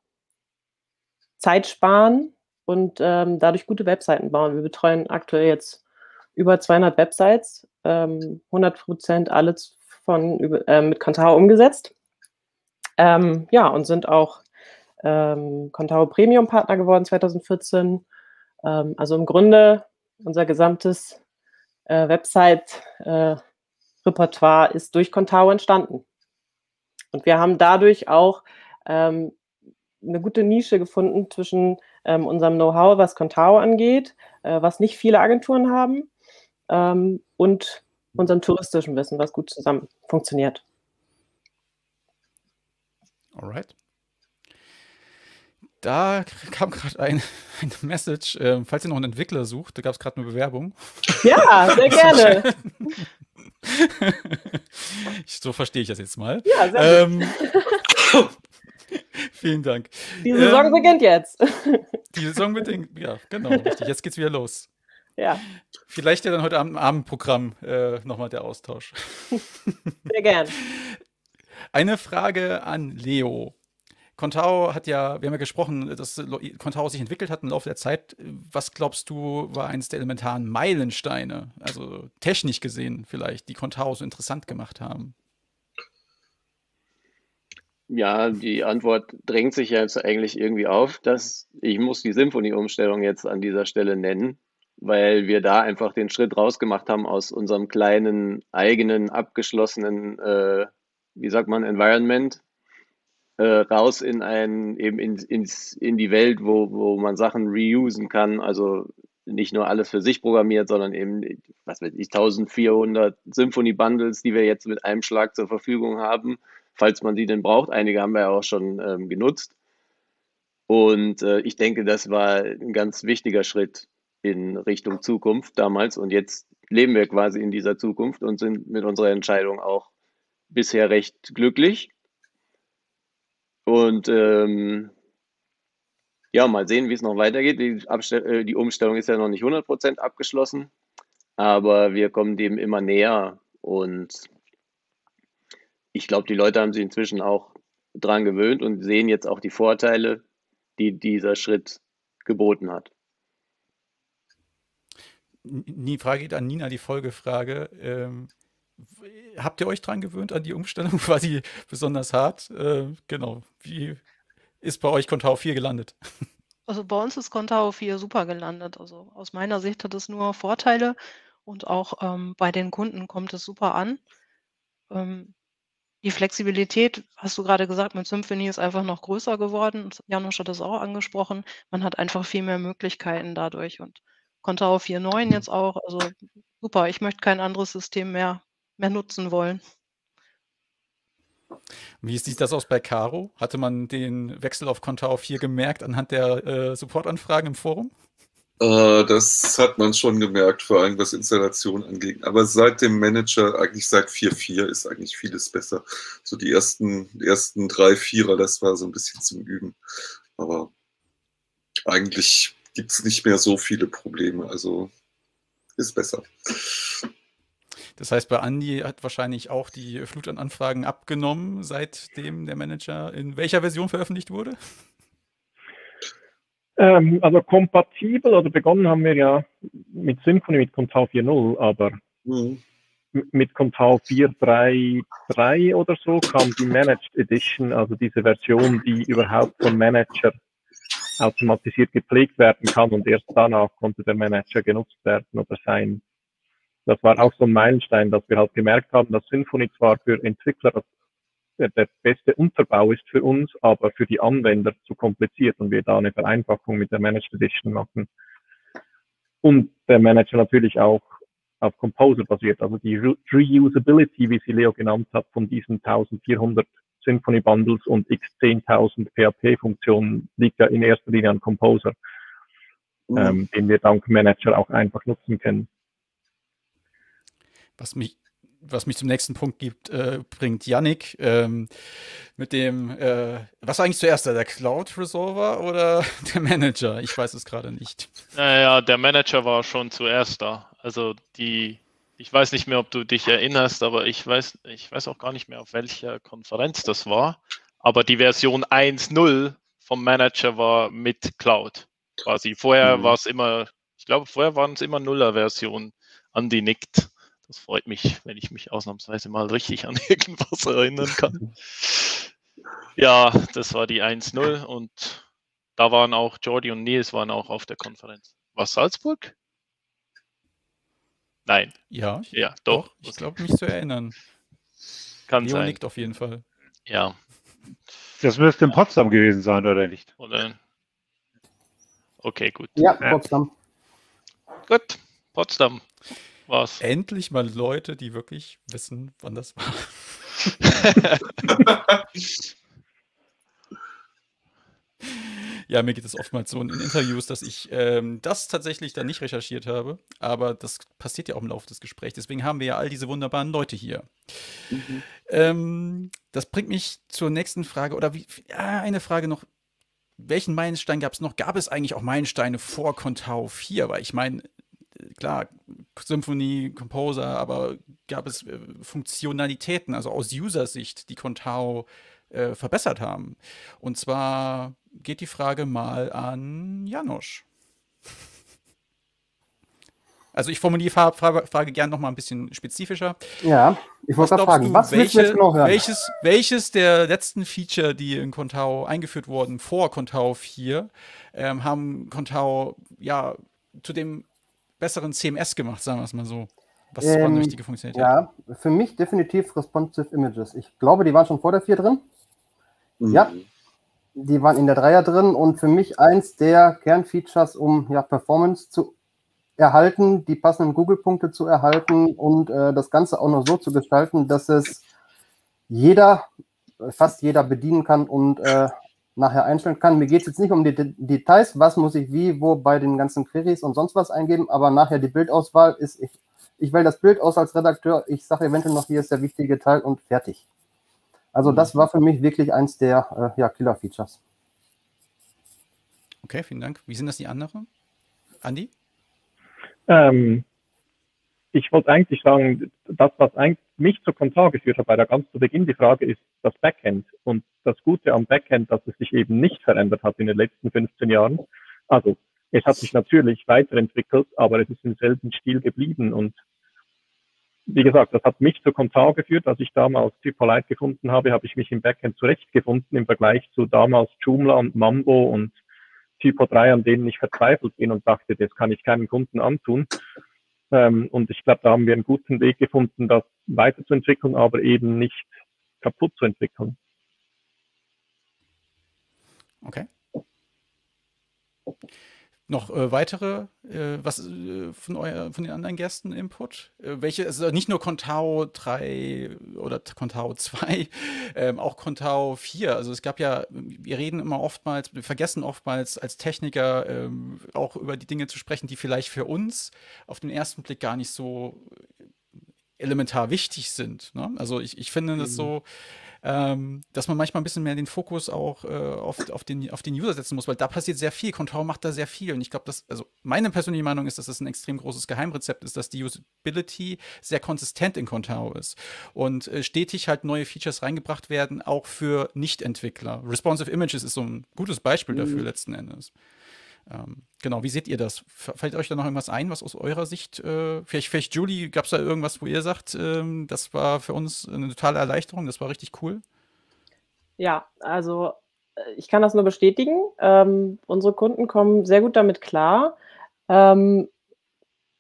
Zeit sparen und ähm, dadurch gute Webseiten bauen. Wir betreuen aktuell jetzt über 200 Websites, 100 ähm, Prozent alles von, äh, mit Contao umgesetzt. Ähm, ja, und sind auch ähm, Contao Premium Partner geworden 2014. Ähm, also im Grunde unser gesamtes äh, Website-Repertoire äh, ist durch Contao entstanden. Und wir haben dadurch auch ähm, eine gute Nische gefunden zwischen ähm, unserem Know-how, was Contao angeht, äh, was nicht viele Agenturen haben, ähm, und unserem touristischen Wissen, was gut zusammen funktioniert. Alright. Da kam gerade ein, eine Message, äh, falls ihr noch einen Entwickler sucht, da gab es gerade eine Bewerbung. Ja, sehr gerne. so verstehe ich das jetzt mal. Ja, sehr ähm, Vielen Dank. Die Saison ähm, beginnt jetzt. Die Saison beginnt, ja, genau, richtig. Jetzt geht's wieder los. Ja. Vielleicht ja dann heute Abend im Abendprogramm äh, nochmal der Austausch. Sehr gern. Eine Frage an Leo. Contao hat ja, wir haben ja gesprochen, dass Contao sich entwickelt hat im Laufe der Zeit. Was glaubst du, war eines der elementaren Meilensteine, also technisch gesehen vielleicht, die Contao so interessant gemacht haben? Ja, die Antwort drängt sich jetzt eigentlich irgendwie auf, dass ich muss die Symphonie-Umstellung jetzt an dieser Stelle nennen, weil wir da einfach den Schritt rausgemacht haben aus unserem kleinen, eigenen, abgeschlossenen, äh, wie sagt man, Environment, äh, raus in ein, eben in, ins, in die Welt, wo, wo man Sachen reusen kann, also nicht nur alles für sich programmiert, sondern eben, was weiß ich, 1400 Symphony-Bundles, die wir jetzt mit einem Schlag zur Verfügung haben, falls man sie denn braucht. Einige haben wir ja auch schon ähm, genutzt. Und äh, ich denke, das war ein ganz wichtiger Schritt in Richtung Zukunft damals. Und jetzt leben wir quasi in dieser Zukunft und sind mit unserer Entscheidung auch bisher recht glücklich. Und ähm, ja, mal sehen, wie es noch weitergeht. Die, Abstell äh, die Umstellung ist ja noch nicht 100% abgeschlossen, aber wir kommen dem immer näher und ich glaube, die Leute haben sich inzwischen auch dran gewöhnt und sehen jetzt auch die Vorteile, die dieser Schritt geboten hat. Die Frage geht an Nina, die Folgefrage. Ähm, habt ihr euch dran gewöhnt an die Umstellung? War sie besonders hart? Äh, genau. Wie ist bei euch Contao 4 gelandet? Also bei uns ist Contao 4 super gelandet. Also aus meiner Sicht hat es nur Vorteile und auch ähm, bei den Kunden kommt es super an. Ähm, die Flexibilität, hast du gerade gesagt, mit Symphony ist einfach noch größer geworden. Janusz hat das auch angesprochen. Man hat einfach viel mehr Möglichkeiten dadurch und auf 4.9 jetzt auch. Also super, ich möchte kein anderes System mehr, mehr nutzen wollen. Wie sieht das aus bei Caro? Hatte man den Wechsel auf Contao 4 gemerkt anhand der äh, Supportanfragen im Forum? Äh, das hat man schon gemerkt, vor allem was Installation angeht. Aber seit dem Manager, eigentlich seit 4.4, ist eigentlich vieles besser. So die ersten, ersten drei Vierer, das war so ein bisschen zum Üben. Aber eigentlich gibt es nicht mehr so viele Probleme. Also ist besser. Das heißt, bei Andi hat wahrscheinlich auch die Flut an Anfragen abgenommen, seitdem der Manager in welcher Version veröffentlicht wurde? Ähm, also kompatibel oder begonnen haben wir ja mit Symfony mit Contao 4.0, aber Mhm. mit Contao 4.3.3 oder so kam die Managed Edition, also diese Version, die überhaupt vom Manager automatisiert gepflegt werden kann und erst danach konnte der Manager genutzt werden oder sein. Das war auch so ein Meilenstein, dass wir halt gemerkt haben, dass Symfony zwar für Entwickler der, der beste Unterbau ist für uns, aber für die Anwender zu kompliziert und wir da eine Vereinfachung mit der Managed Edition machen. Und der Manager natürlich auch auf Composer basiert, also die Re- Reusability, wie sie Leo genannt hat, von diesen 1400 Symphony Bundles und x 10.000 PHP-Funktionen liegt ja in erster Linie an Composer, Mhm. ähm, den wir dank Manager auch einfach nutzen können. Was mich, was mich zum nächsten Punkt gibt, äh, bringt Yannick ähm, mit dem, äh, was war eigentlich zuerst, da, der Cloud Resolver oder der Manager? Ich weiß es gerade nicht. Naja, der Manager war schon zuerst da. Also die, ich weiß nicht mehr, ob du dich erinnerst, aber ich weiß, ich weiß auch gar nicht mehr, auf welcher Konferenz das war. Aber die Version 1.0 vom Manager war mit Cloud. Quasi. Vorher Mhm. war es immer, ich glaube, vorher waren es immer Nuller-Versionen. Andi nickt. Das freut mich, wenn ich mich ausnahmsweise mal richtig an irgendwas erinnern kann. Ja, das war die 1.0 und da waren auch Jordi und Nils waren auch auf der Konferenz. War Salzburg? Nein, Ja, ich, ja, doch. ich okay. glaube, mich zu erinnern. Kann Leo sein. nickt auf jeden Fall. Ja. Das müsste in Potsdam gewesen sein, oder nicht? Oder? Okay, gut. Ja. Potsdam. Gut. Potsdam war's. Endlich mal Leute, die wirklich wissen, wann das war. Ja, mir geht es oftmals so in Interviews, dass ich ähm, das tatsächlich dann nicht recherchiert habe. Aber das passiert ja auch im Laufe des Gesprächs. Deswegen haben wir ja all diese wunderbaren Leute hier. Mhm. Ähm, das bringt mich zur nächsten Frage. Oder wie, ja, eine Frage noch. Welchen Meilenstein gab es noch? Gab es eigentlich auch Meilensteine vor Contao 4? Weil ich meine, klar, Symphony, Composer, aber gab es äh, Funktionalitäten, also aus User-Sicht, die Contao äh, verbessert haben? Und zwar geht die Frage mal an Janosch. Also ich formuliere die Fra- Fra- Frage gerne noch mal ein bisschen spezifischer. Ja, ich wollte fragen, du, was willst du welche, jetzt genau hören? welches, welches der letzten Feature, die in Contao eingeführt wurden, vor Contao 4, ähm, haben Contao ja zu dem besseren CMS gemacht, sagen wir es mal so. Was war Ähm, eine wichtige Funktionalität? Ja, für mich definitiv Responsive Images. Ich glaube, die waren schon vor der 4 drin. Mhm. Ja. Die waren in der Dreier drin und für mich eins der Kernfeatures, um ja, Performance zu erhalten, die passenden Google-Punkte zu erhalten und äh, das Ganze auch noch so zu gestalten, dass es jeder, fast jeder bedienen kann und äh, nachher einstellen kann. Mir geht es jetzt nicht um die De Details, was muss ich wie, wo bei den ganzen Queries und sonst was eingeben, aber nachher die Bildauswahl ist, ich, ich wähle das Bild aus als Redakteur, ich sage eventuell noch, hier ist der wichtige Teil und fertig. Also das war für mich wirklich eins der äh, ja, Killer-Features. Okay, vielen Dank. Wie sind das die anderen? Andi? Ähm, ich wollte eigentlich sagen, das, was eigentlich mich zu Kontar geführt hat bei der ganz zu Beginn, die Frage ist das Backend. Und das Gute am Backend, dass es sich eben nicht verändert hat in den letzten 15 Jahren. Also, es hat sich natürlich weiterentwickelt, aber es ist im selben Stil geblieben. Und wie gesagt, das hat mich zu Kontar geführt. Als ich damals Typolite gefunden habe, habe ich mich im Backend zurechtgefunden im Vergleich zu damals Joomla und Mambo und Typo 3, an denen ich verzweifelt bin und dachte, das kann ich keinem Kunden antun. Ähm, und ich glaube, da haben wir einen guten Weg gefunden, das weiterzuentwickeln, aber eben nicht kaputt zu entwickeln. Okay. Noch äh, weitere, äh, was äh, von, euer, von den anderen Gästen Input? Äh, welche, also nicht nur Contao 3 oder Contao 2, ähm, auch Contao 4. Also es gab ja, wir reden immer oftmals, wir vergessen oftmals als Techniker ähm, auch über die Dinge zu sprechen, die vielleicht für uns auf den ersten Blick gar nicht so elementar wichtig sind. Ne? Also ich, ich finde das so, ähm, dass man manchmal ein bisschen mehr den Fokus auch äh, auf, auf, den, auf den User setzen muss, weil da passiert sehr viel. Control macht da sehr viel. Und ich glaube, dass, also meine persönliche Meinung ist, dass das ein extrem großes Geheimrezept ist, dass die Usability sehr konsistent in Contao ist und äh, stetig halt neue Features reingebracht werden, auch für Nicht-Entwickler. Responsive Images ist so ein gutes Beispiel dafür Mhm. letzten Endes. Ähm, genau, wie seht ihr das? Fällt euch da noch irgendwas ein, was aus eurer Sicht, äh, vielleicht, vielleicht Julie, gab es da irgendwas, wo ihr sagt, ähm, das war für uns eine totale Erleichterung, das war richtig cool? Ja, also äh, ich kann das nur bestätigen. Ähm, unsere Kunden kommen sehr gut damit klar. Ähm,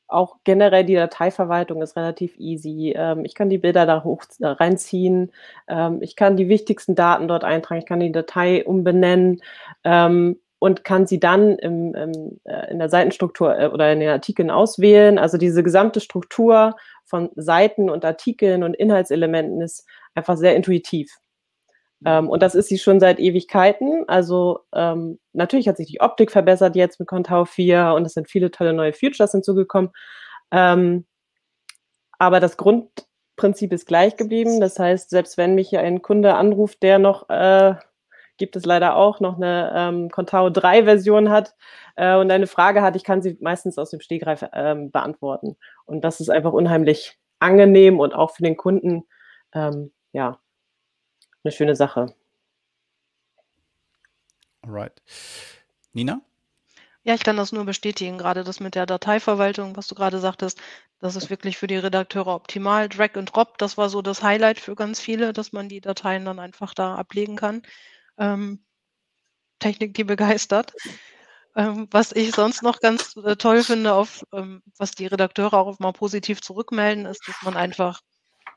auch generell die Dateiverwaltung ist relativ easy. Ähm, ich kann die Bilder da hoch da reinziehen. Ähm, ich kann die wichtigsten Daten dort eintragen. Ich kann die Datei umbenennen und kann sie dann im, im, äh, in der Seitenstruktur äh, oder in den Artikeln auswählen. Also diese gesamte Struktur von Seiten und Artikeln und Inhaltselementen ist einfach sehr intuitiv. Ähm, und das ist sie schon seit Ewigkeiten. Also ähm, natürlich hat sich die Optik verbessert jetzt mit Contao 4 und es sind viele tolle neue Features hinzugekommen. Ähm, aber das Grundprinzip ist gleich geblieben. Das heißt, selbst wenn mich hier ein Kunde anruft, der noch, äh, gibt es leider auch, noch eine ähm, Contao 3 Version hat äh, und eine Frage hat, ich kann sie meistens aus dem Stegreif ähm, beantworten. Und das ist einfach unheimlich angenehm und auch für den Kunden, ähm, ja, eine schöne Sache. Alright. Nina? Ja, ich kann das nur bestätigen, gerade das mit der Dateiverwaltung, was du gerade sagtest, das ist wirklich für die Redakteure optimal. Drag and Drop, das war so das Highlight für ganz viele, dass man die Dateien dann einfach da ablegen kann. Ähm, Technik, die begeistert. Ähm, was ich sonst noch ganz äh, toll finde, auf, ähm, was die Redakteure auch mal positiv zurückmelden, ist, dass man einfach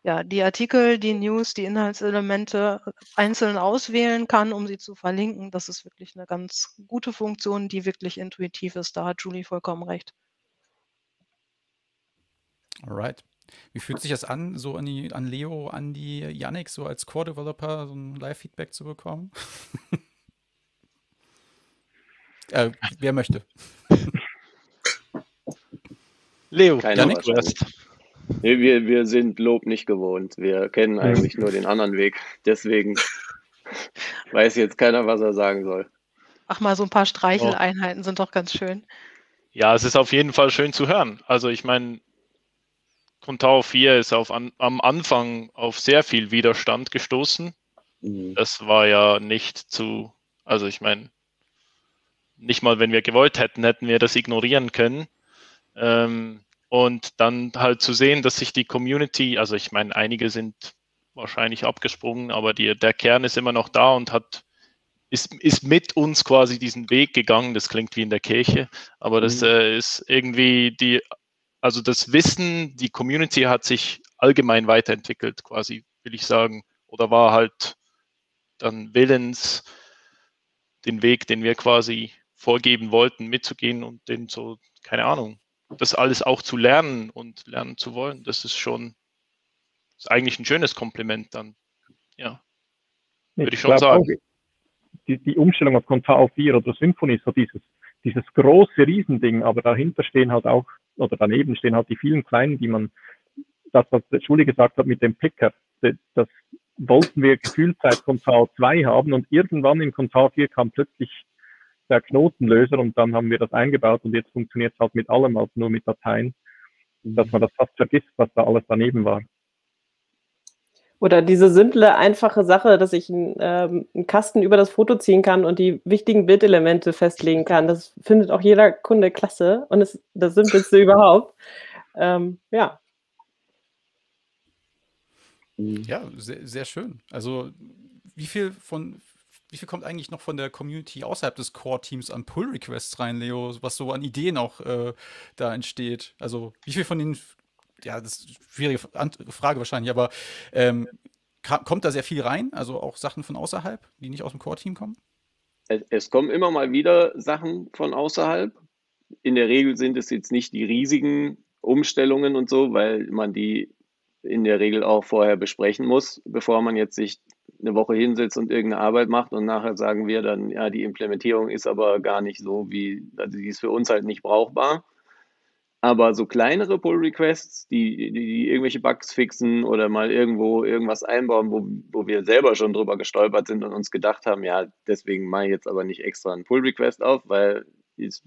ja, die Artikel, die News, die Inhaltselemente einzeln auswählen kann, um sie zu verlinken. Das ist wirklich eine ganz gute Funktion, die wirklich intuitiv ist. Da hat Julie vollkommen recht. Alright. Wie fühlt sich das an, so an, die, an Leo, an die Yannick, so als Core-Developer so ein Live-Feedback zu bekommen? äh, wer möchte? Leo, wahrscheinlich. hast. Nee, wir, wir sind Lob nicht gewohnt. Wir kennen eigentlich nur den anderen Weg. Deswegen weiß jetzt keiner, was er sagen soll. Ach mal, so ein paar Streicheleinheiten sind doch ganz schön. Ja, es ist auf jeden Fall schön zu hören. Also ich meine, Contao 4 ist auf an, am Anfang auf sehr viel Widerstand gestoßen. Mhm. Das war ja nicht zu, also ich meine, nicht mal wenn wir gewollt hätten, hätten wir das ignorieren können. Ähm, und dann halt zu sehen, dass sich die Community, also ich meine, einige sind wahrscheinlich abgesprungen, aber die, der Kern ist immer noch da und hat ist, ist mit uns quasi diesen Weg gegangen. Das klingt wie in der Kirche, aber das Mhm. äh, ist irgendwie die, also das Wissen, die Community hat sich allgemein weiterentwickelt, quasi, will ich sagen, oder war halt dann willens, den Weg, den wir quasi vorgeben wollten, mitzugehen und den so, keine Ahnung, das alles auch zu lernen und lernen zu wollen. Das ist schon, ist eigentlich ein schönes Kompliment dann. Ja, würde ich schon glaub sagen. auch, die, die Umstellung auf Contao 4 oder Symphony, so dieses, dieses große Riesending, aber dahinter stehen halt auch, oder daneben stehen halt die vielen kleinen, die man, das, was der Schule gesagt hat mit dem Picker, das, wollten wir gefühlt seit Contao 2 haben und irgendwann in Contao 4 kam plötzlich der Knotenlöser und dann haben wir das eingebaut und jetzt funktioniert es halt mit allem, also nur mit Dateien, dass man das fast vergisst, was da alles daneben war. Oder diese simple, einfache Sache, dass ich einen, ähm, einen Kasten über das Foto ziehen kann und die wichtigen Bildelemente festlegen kann. Das findet auch jeder Kunde klasse und ist das Simpelste überhaupt. Ähm, ja. Ja, sehr, sehr schön. Also, wie viel von, wie viel kommt eigentlich noch von der Community außerhalb des Core-Teams an Pull-Requests rein, Leo, was so an Ideen auch äh, da entsteht? Also, wie viel von den, ja, das ist eine schwierige Frage wahrscheinlich, aber ähm, kommt da sehr viel rein? Also auch Sachen von außerhalb, die nicht aus dem Core-Team kommen? Es kommen immer mal wieder Sachen von außerhalb. In der Regel sind es jetzt nicht die riesigen Umstellungen und so, weil man die in der Regel auch vorher besprechen muss, bevor man jetzt sich eine Woche hinsetzt und irgendeine Arbeit macht und nachher sagen wir dann, ja, die Implementierung ist aber gar nicht so, wie, also die ist für uns halt nicht brauchbar. Aber so kleinere Pull-Requests, die, die, die irgendwelche Bugs fixen oder mal irgendwo irgendwas einbauen, wo, wo wir selber schon drüber gestolpert sind und uns gedacht haben, ja, deswegen mache ich jetzt aber nicht extra einen Pull-Request auf, weil ist,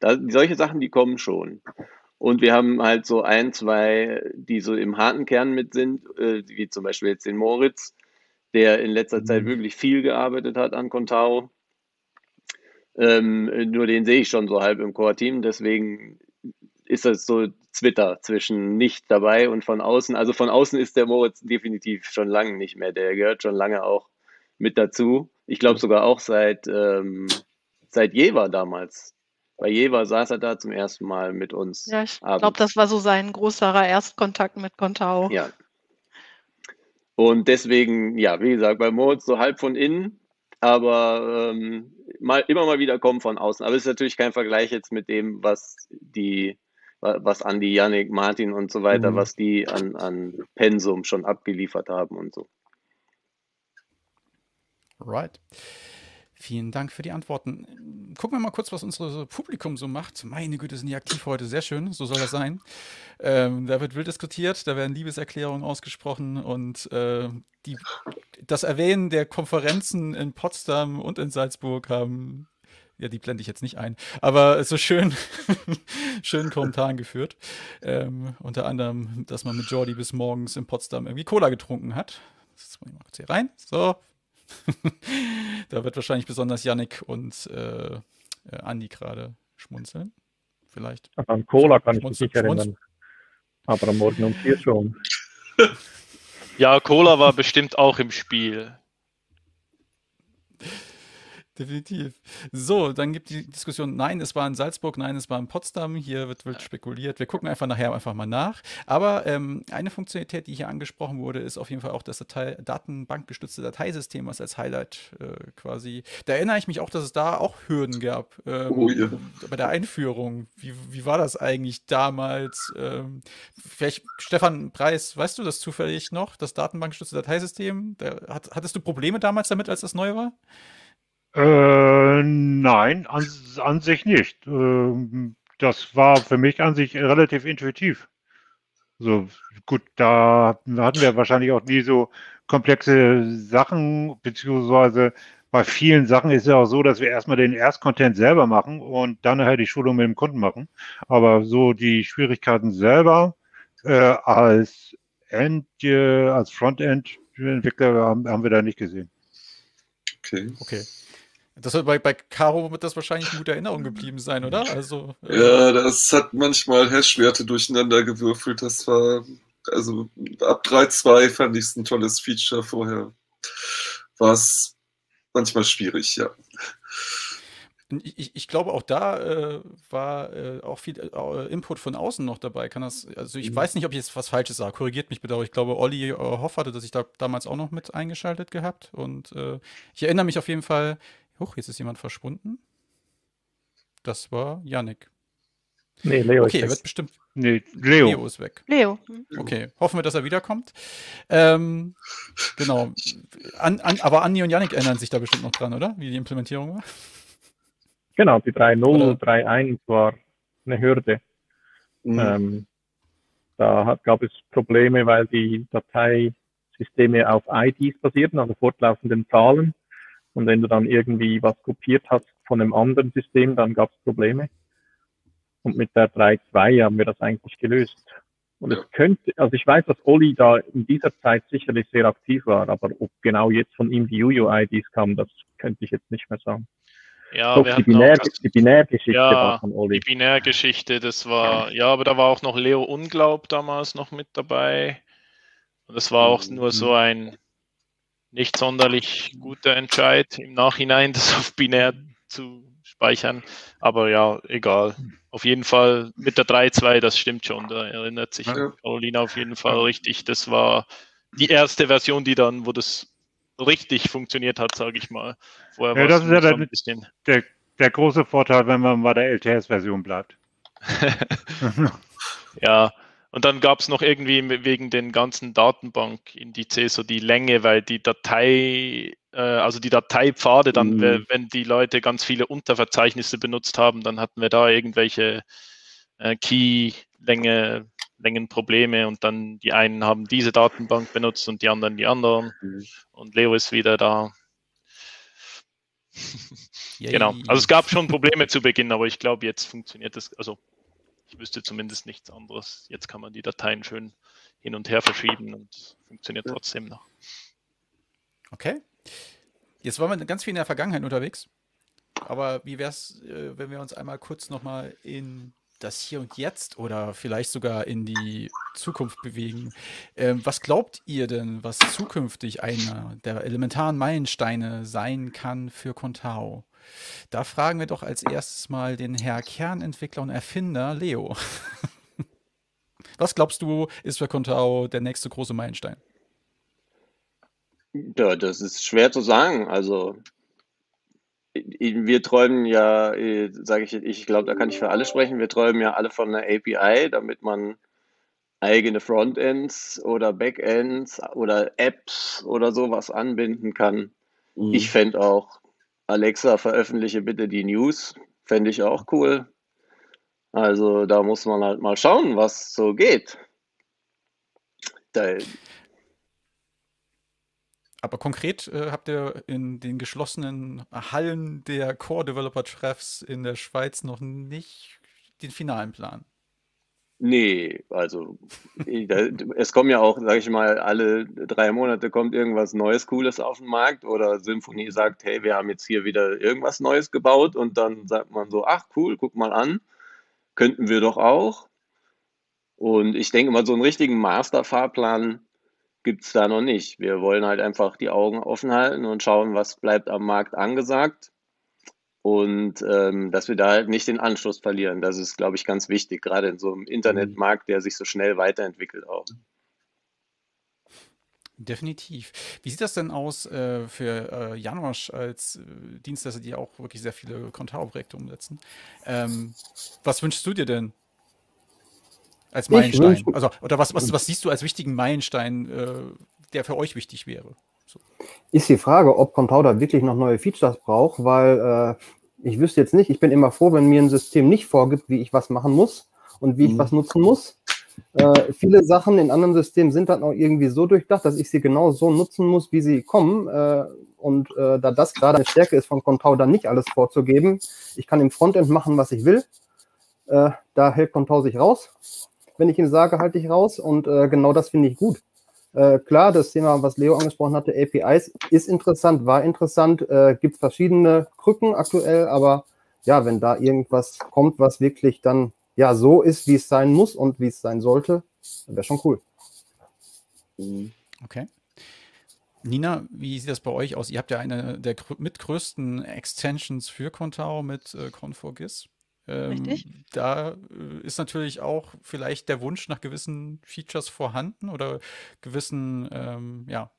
da, solche Sachen, die kommen schon. Und wir haben halt so ein, zwei, die so im harten Kern mit sind, äh, wie zum Beispiel jetzt den Moritz, der in letzter Zeit wirklich viel gearbeitet hat an Contao. Ähm, nur den sehe ich schon so halb im Core-Team. Deswegen ist das so Twitter zwischen nicht dabei und von außen. Also von außen ist der Moritz definitiv schon lange nicht mehr. Der gehört schon lange auch mit dazu. Ich glaube sogar auch seit, ähm, seit Jever damals. Bei Jever saß er da zum ersten Mal mit uns. Ja, ich glaube, das war so sein großer Erstkontakt mit Contao. Ja. Und deswegen, ja, wie gesagt, bei Moritz so halb von innen, aber ähm, mal, immer mal wieder kommen von außen. Aber es ist natürlich kein Vergleich jetzt mit dem, was die, was Andi, Yannick, Martin und so weiter, mhm. was die an, an Pensum schon abgeliefert haben und so. Right. Vielen Dank für die Antworten. Gucken wir mal kurz, was unser Publikum so macht. Meine Güte, sind die aktiv heute. Sehr schön, so soll das sein. Ähm, da wird wild diskutiert, da werden Liebeserklärungen ausgesprochen und äh, die, das Erwähnen der Konferenzen in Potsdam und in Salzburg haben, ja, die blende ich jetzt nicht ein, aber so schön, schönen Kommentaren geführt. Ähm, unter anderem, dass man mit Jordi bis morgens in Potsdam irgendwie Cola getrunken hat. Das muss ich mal kurz hier rein. So, da wird wahrscheinlich besonders Yannick und äh, äh, Andi gerade schmunzeln. Vielleicht. An Cola kann ich mich nicht erinnern. Aber am Morgen um vier schon. Ja, Cola war bestimmt auch im Spiel definitiv. So, dann gibt die Diskussion, nein, es war in Salzburg, nein, es war in Potsdam. Hier wird, wird spekuliert. Wir gucken einfach nachher einfach mal nach. Aber ähm, eine Funktionalität, die hier angesprochen wurde, ist auf jeden Fall auch das Datei datenbankgestützte Dateisystem, was als Highlight äh, quasi. Da erinnere ich mich auch, dass es da auch Hürden gab ähm, oh, ja. bei der Einführung. Wie, wie war das eigentlich damals? Ähm, vielleicht, Stefan Preis, weißt du das zufällig noch, das datenbankgestützte Dateisystem? Da, hat, hattest du Probleme damals damit, als das neu war? Äh, nein, an, an sich nicht. Ähm, das war für mich an sich relativ intuitiv. So, gut, da hatten wir wahrscheinlich auch nie so komplexe Sachen, beziehungsweise bei vielen Sachen ist es ja auch so, dass wir erstmal den Erstcontent selber machen und dann nachher die Schulung mit dem Kunden machen. Aber so die Schwierigkeiten selber äh, als End, äh, als Frontend-Entwickler haben, haben wir da nicht gesehen. Okay. Okay. Das bei, bei Caro wird das wahrscheinlich eine gute Erinnerung geblieben sein, oder? Also, äh ja, das hat manchmal Hashwerte durcheinander gewürfelt. Das war, also ab 3.2 fand ich es ein tolles Feature. Vorher war es manchmal schwierig, ja. Ich, ich, glaube, auch da äh, war äh, auch viel äh, Input von außen noch dabei. Kann das, also ich mhm. weiß nicht, ob ich jetzt was Falsches sage. Korrigiert mich bitte, aber ich glaube, Olli äh, Hoff hatte das ich da damals auch noch mit eingeschaltet gehabt. Und äh, ich erinnere mich auf jeden Fall, Huch, jetzt ist jemand verschwunden. Das war Yannick. Nee, Leo okay, ist er wird bestimmt. Nee, Leo. Leo ist weg. Leo. Okay, hoffen wir, dass er wiederkommt. Ähm, genau. An, an, aber Andi und Yannick erinnern sich da bestimmt noch dran, oder? Wie die Implementierung war? Genau, die 3.0, 3.1 war eine Hürde. Mhm. Ähm, da hat, gab es Probleme, weil die Dateisysteme auf IDs basierten, also fortlaufenden Zahlen. Und wenn du dann irgendwie was kopiert hast von einem anderen System, dann gab es Probleme. Und mit der 3.2 haben wir das eigentlich gelöst. Und es könnte, also ich weiß, dass Oli da in dieser Zeit sicherlich sehr aktiv war, aber ob genau jetzt von ihm die UU-IDs kamen, das könnte ich jetzt nicht mehr sagen. Ja, Doch, die, Binär, die Binärgeschichte ja, war von Oli. Die Binärgeschichte, das war, ja, aber da war auch noch Leo Unglaub damals noch mit dabei. Und das war auch nur so ein, nicht sonderlich guter Entscheid im Nachhinein, das auf binär zu speichern. Aber ja, egal. Auf jeden Fall mit der 3.2, das stimmt schon. Da erinnert sich ja. Carolina auf jeden Fall richtig. Das war die erste Version, die dann, wo das richtig funktioniert hat, sage ich mal. Vorher ja, das ist ja der, der, der, große Vorteil, wenn man bei der LTS-Version bleibt. ja, und dann gab es noch irgendwie wegen den ganzen Datenbankindizes so die Länge, weil die Datei, äh, also die Dateipfade, dann, mhm. wenn die Leute ganz viele Unterverzeichnisse benutzt haben, dann hatten wir da irgendwelche äh, Key-Länge, Längenprobleme und dann die einen haben diese Datenbank benutzt und die anderen die anderen. Mhm. Und Leo ist wieder da. genau. Also es gab schon Probleme zu Beginn, aber ich glaube, jetzt funktioniert das, also ich wüsste zumindest nichts anderes. Jetzt kann man die Dateien schön hin und her verschieben und funktioniert trotzdem noch. Okay. Jetzt waren wir ganz viel in der Vergangenheit unterwegs. aber wie wäre es, äh, wenn wir uns einmal kurz nochmal in das Hier und Jetzt oder vielleicht sogar in die Zukunft bewegen. Ähm, was glaubt ihr denn, was zukünftig einer der elementaren Meilensteine sein kann für Contao? Da fragen wir doch als erstes mal den Herr Kernentwickler und Erfinder Leo. was glaubst du, ist für Contao der nächste große Meilenstein? Ja, das ist schwer zu sagen. Also wir träumen ja, sage ich, ich glaube, da kann ich für alle sprechen, wir träumen ja alle von einer API, damit man eigene Frontends oder Backends oder Apps oder sowas anbinden kann. Mhm. Ich fände auch, Alexa, veröffentliche bitte die News, fände ich auch cool. Also da muss man halt mal schauen, was so geht. Da, aber konkret äh, habt ihr in den geschlossenen Hallen der Core-Developer-Treffs in der Schweiz noch nicht den finalen Plan? Nee, also es kommen ja auch, sage ich mal, alle drei Monate kommt irgendwas Neues, Cooles auf den Markt oder Symphonie sagt, hey, wir haben jetzt hier wieder irgendwas Neues gebaut und dann sagt man so, ach cool, guck mal an, könnten wir doch auch. Und ich denke mal, so einen richtigen Masterfahrplan gibt es da noch nicht. Wir wollen halt einfach die Augen offen halten und schauen, was bleibt am Markt angesagt und ähm, dass wir da halt nicht den Anschluss verlieren. Das ist, glaube ich, ganz wichtig, gerade in so einem Internetmarkt, der sich so schnell weiterentwickelt auch. Definitiv. Wie sieht das denn aus äh, für äh, Janosch als äh, Dienstleister, die auch wirklich sehr viele Contao-Projekte umsetzen? Ähm, was wünschst du dir denn als Meilenstein. Also, oder was, was, was siehst du als wichtigen Meilenstein, äh, der für euch wichtig wäre? So. Ist die Frage, ob Contouter wirklich noch neue Features braucht, weil äh, ich wüsste jetzt nicht, ich bin immer froh, wenn mir ein System nicht vorgibt, wie ich was machen muss und wie mhm. ich was nutzen muss. Äh, viele Sachen in anderen Systemen sind dann auch irgendwie so durchdacht, dass ich sie genau so nutzen muss, wie sie kommen. Äh, und äh, da das gerade eine Stärke ist von dann nicht alles vorzugeben, ich kann im Frontend machen, was ich will. Äh, da hält Contao sich raus wenn ich ihm sage, halte ich raus. Und äh, genau das finde ich gut. Äh, klar, das Thema, was Leo angesprochen hatte, APIs, ist interessant, war interessant, äh, gibt verschiedene Krücken aktuell, aber ja, wenn da irgendwas kommt, was wirklich dann ja so ist, wie es sein muss und wie es sein sollte, wäre schon cool. Okay. Nina, wie sieht das bei euch aus? Ihr habt ja eine der mitgrößten Extensions für Contao mit äh, Con4GIS. Richtig. Ähm, da äh, ist natürlich auch vielleicht der Wunsch nach gewissen Features vorhanden oder gewissen, ähm, ja,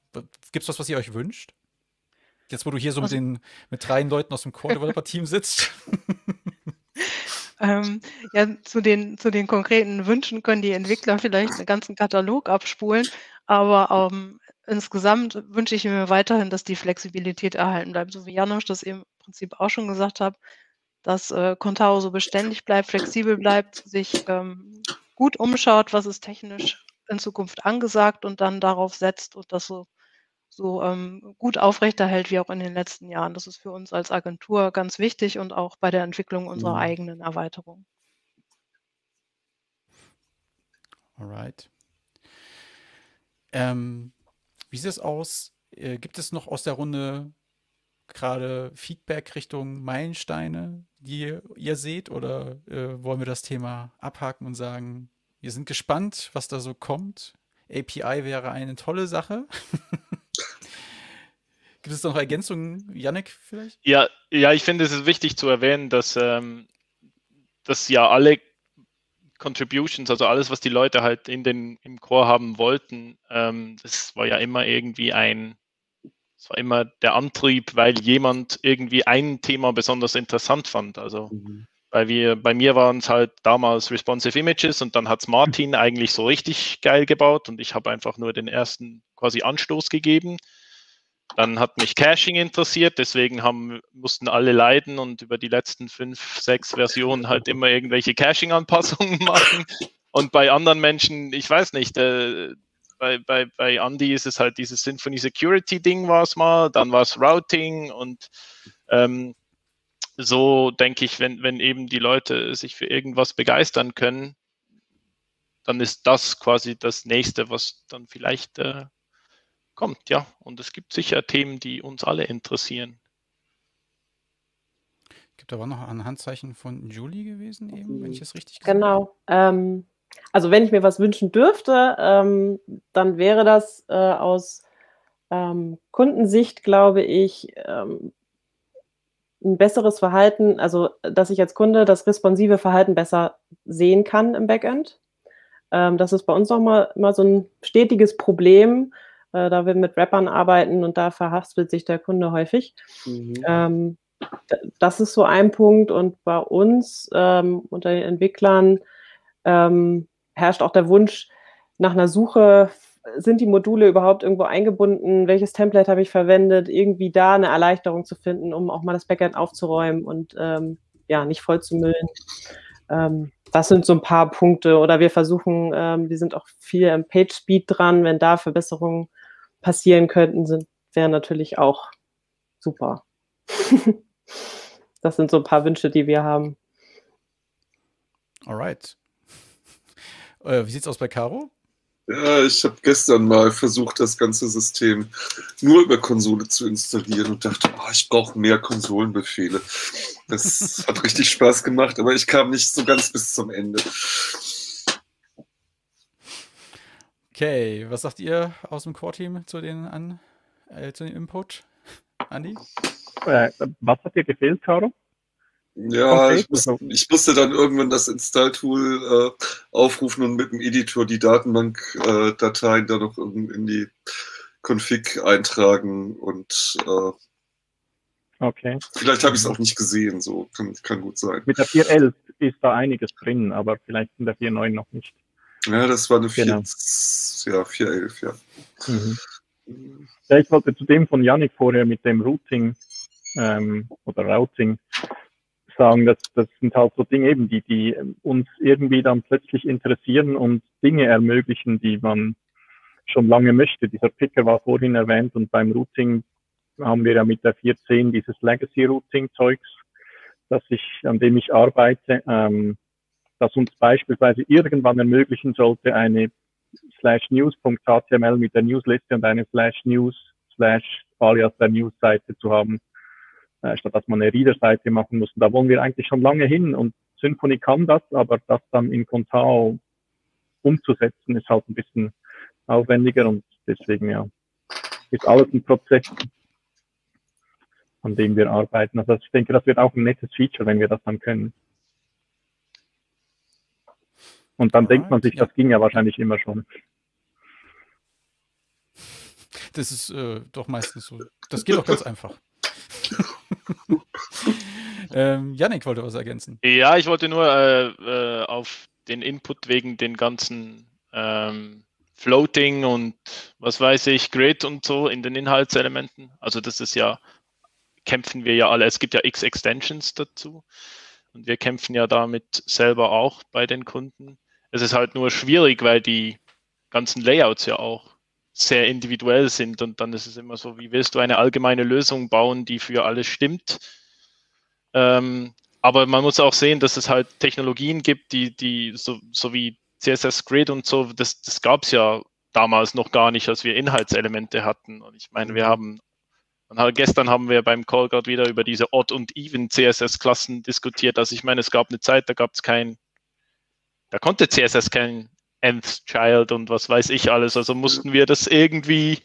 gibt es was, was ihr euch wünscht? Jetzt, wo du hier so also, mit den mit drei Leuten aus dem Core-Developer-Team sitzt. ähm, ja, zu den, zu den konkreten Wünschen können die Entwickler vielleicht einen ganzen Katalog abspulen, aber ähm, insgesamt wünsche ich mir weiterhin, dass die Flexibilität erhalten bleibt, so wie Janosch das eben im Prinzip auch schon gesagt hat dass äh, Contao so beständig bleibt, flexibel bleibt, sich ähm, gut umschaut, was ist technisch in Zukunft angesagt und dann darauf setzt und das so, so ähm, gut aufrechterhält wie auch in den letzten Jahren. Das ist für uns als Agentur ganz wichtig und auch bei der Entwicklung unserer mhm. eigenen Erweiterung. Alright. Ähm, wie sieht es aus? Äh, gibt es noch aus der Runde gerade Feedback Richtung Meilensteine, die ihr seht? Oder äh, wollen wir das Thema abhaken und sagen, wir sind gespannt, was da so kommt? API wäre eine tolle Sache. Gibt es noch Ergänzungen, Yannick, vielleicht? Ja, ja ich finde es ist wichtig zu erwähnen, dass, ähm, dass ja alle Contributions, also alles, was die Leute halt in den, im Core haben wollten, ähm, das war ja immer irgendwie ein, es war immer der Antrieb, weil jemand irgendwie ein Thema besonders interessant fand. Also mhm. weil wir, bei mir waren es halt damals Responsive Images und dann hat es Martin eigentlich so richtig geil gebaut und ich habe einfach nur den ersten quasi Anstoß gegeben. Dann hat mich Caching interessiert, deswegen haben, mussten alle leiden und über die letzten fünf, sechs Versionen halt immer irgendwelche Caching-Anpassungen machen. Und bei anderen Menschen, ich weiß nicht, äh, bei, bei, bei Andy ist es halt dieses Symphony Security Ding war es mal, dann war es Routing und ähm, so denke ich, wenn, wenn eben die Leute sich für irgendwas begeistern können, dann ist das quasi das nächste, was dann vielleicht äh, kommt, ja. Und es gibt sicher Themen, die uns alle interessieren. gibt aber noch ein Handzeichen von Julie gewesen, eben, wenn ich es richtig gesehen Genau. Ähm, also wenn ich mir was wünschen dürfte, ähm, dann wäre das äh, aus ähm, Kundensicht, glaube ich, ähm, ein besseres Verhalten, also dass ich als Kunde das responsive Verhalten besser sehen kann im Backend. Ähm, das ist bei uns nochmal immer so ein stetiges Problem, äh, da wir mit Rappern arbeiten und da verhaspelt sich der Kunde häufig. Mhm. Ähm, das ist so ein Punkt und bei uns ähm, unter den Entwicklern ähm, herrscht auch der Wunsch nach einer Suche, sind die Module überhaupt irgendwo eingebunden, welches Template habe ich verwendet, irgendwie da eine Erleichterung zu finden, um auch mal das Backend aufzuräumen und ähm, ja, nicht voll zu müllen. Ähm, das sind so ein paar Punkte oder wir versuchen, ähm, wir sind auch viel am Page Speed dran, wenn da Verbesserungen passieren könnten, sind, wäre natürlich auch super. das sind so ein paar Wünsche, die wir haben. Alright. Äh, wie sieht's aus bei Caro? Ja, ich habe gestern mal versucht, das ganze System nur über Konsole zu installieren und dachte, oh, ich brauche mehr Konsolenbefehle. Das hat richtig Spaß gemacht, aber ich kam nicht so ganz bis zum Ende. Okay, was sagt ihr aus dem Core-Team zu den an, äh, zu dem Input? Andi? Äh, was hat dir gefehlt, Caro? Ja, ich, muss, ich musste dann irgendwann das Install-Tool äh, aufrufen und mit dem Editor die Datenbank-Dateien da noch in, in die Config eintragen und äh, Okay. vielleicht habe ich es auch nicht gesehen, so kann, kann gut sein. Mit der 4.11 ist da einiges drin, aber vielleicht in der 4.9 noch nicht. Ja, das war eine 4, Genau. ja, 411, ja. Mhm. Ja, ich wollte zu dem von Yannick vorher mit dem Routing ähm, oder Routing sagen, dass das sind halt so Dinge eben, die, die uns irgendwie dann plötzlich interessieren und Dinge ermöglichen, die man schon lange möchte. Dieser Picker war vorhin erwähnt und beim Routing haben wir ja mit der 410 dieses Legacy Routing Zeugs, das ich, an dem ich arbeite, ähm, das uns beispielsweise irgendwann ermöglichen sollte, eine slash news.html mit der Newsliste und eine slash news slash alias der News-Seite zu haben, äh, statt dass man eine Reader-Seite machen muss. Und da wollen wir eigentlich schon lange hin und Symfony kann das, aber das dann in Contao umzusetzen, ist halt ein bisschen aufwendiger und deswegen ja, ist alles ein Prozess, an dem wir arbeiten. Also ich denke, das wird auch ein nettes Feature, wenn wir das dann können. Und dann denkt man sich, Alright, das ging ja wahrscheinlich immer schon. Das ist äh, doch meistens so. Das geht doch ganz einfach. ähm, Yannick wollte was ergänzen. Ja, ich wollte nur äh, äh, auf den Input wegen den ganzen ähm, Floating und was weiß ich, Grid und so in den Inhaltselementen. Also das ist ja, kämpfen wir ja alle. Es gibt ja x Extensions dazu und wir kämpfen ja damit selber auch bei den Kunden. Es ist halt nur schwierig, weil die ganzen Layouts ja auch sehr individuell sind und dann ist es immer so, wie willst du eine allgemeine Lösung bauen, die für alles stimmt? Ähm, aber man muss auch sehen, dass es halt Technologien gibt, die, die so, so wie CSS Grid und so, das, das gab es ja damals noch gar nicht, als wir Inhaltselemente hatten. Und ich meine, wir haben, und halt gestern haben wir beim Call gerade wieder über diese Odd und Even CSS-Klassen diskutiert. Also ich meine, es gab eine Zeit, da gab es kein, da konnte CSS kein Nth Child und was weiß ich alles. Also mussten wir das irgendwie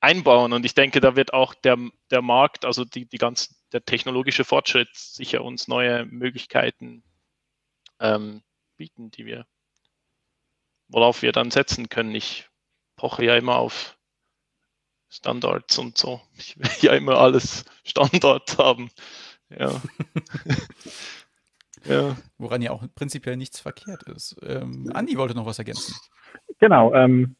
einbauen. Und ich denke, da wird auch der, der Markt, also die, die ganzen, der technologische Fortschritt sicher uns neue Möglichkeiten ähm, bieten, die wir, worauf wir dann setzen können. Ich poche ja immer auf Standards und so. Ich will ja immer alles Standard haben. Ja. ja. Woran ja auch prinzipiell nichts verkehrt ist. Ähm, Andi wollte noch was ergänzen. Genau, ähm,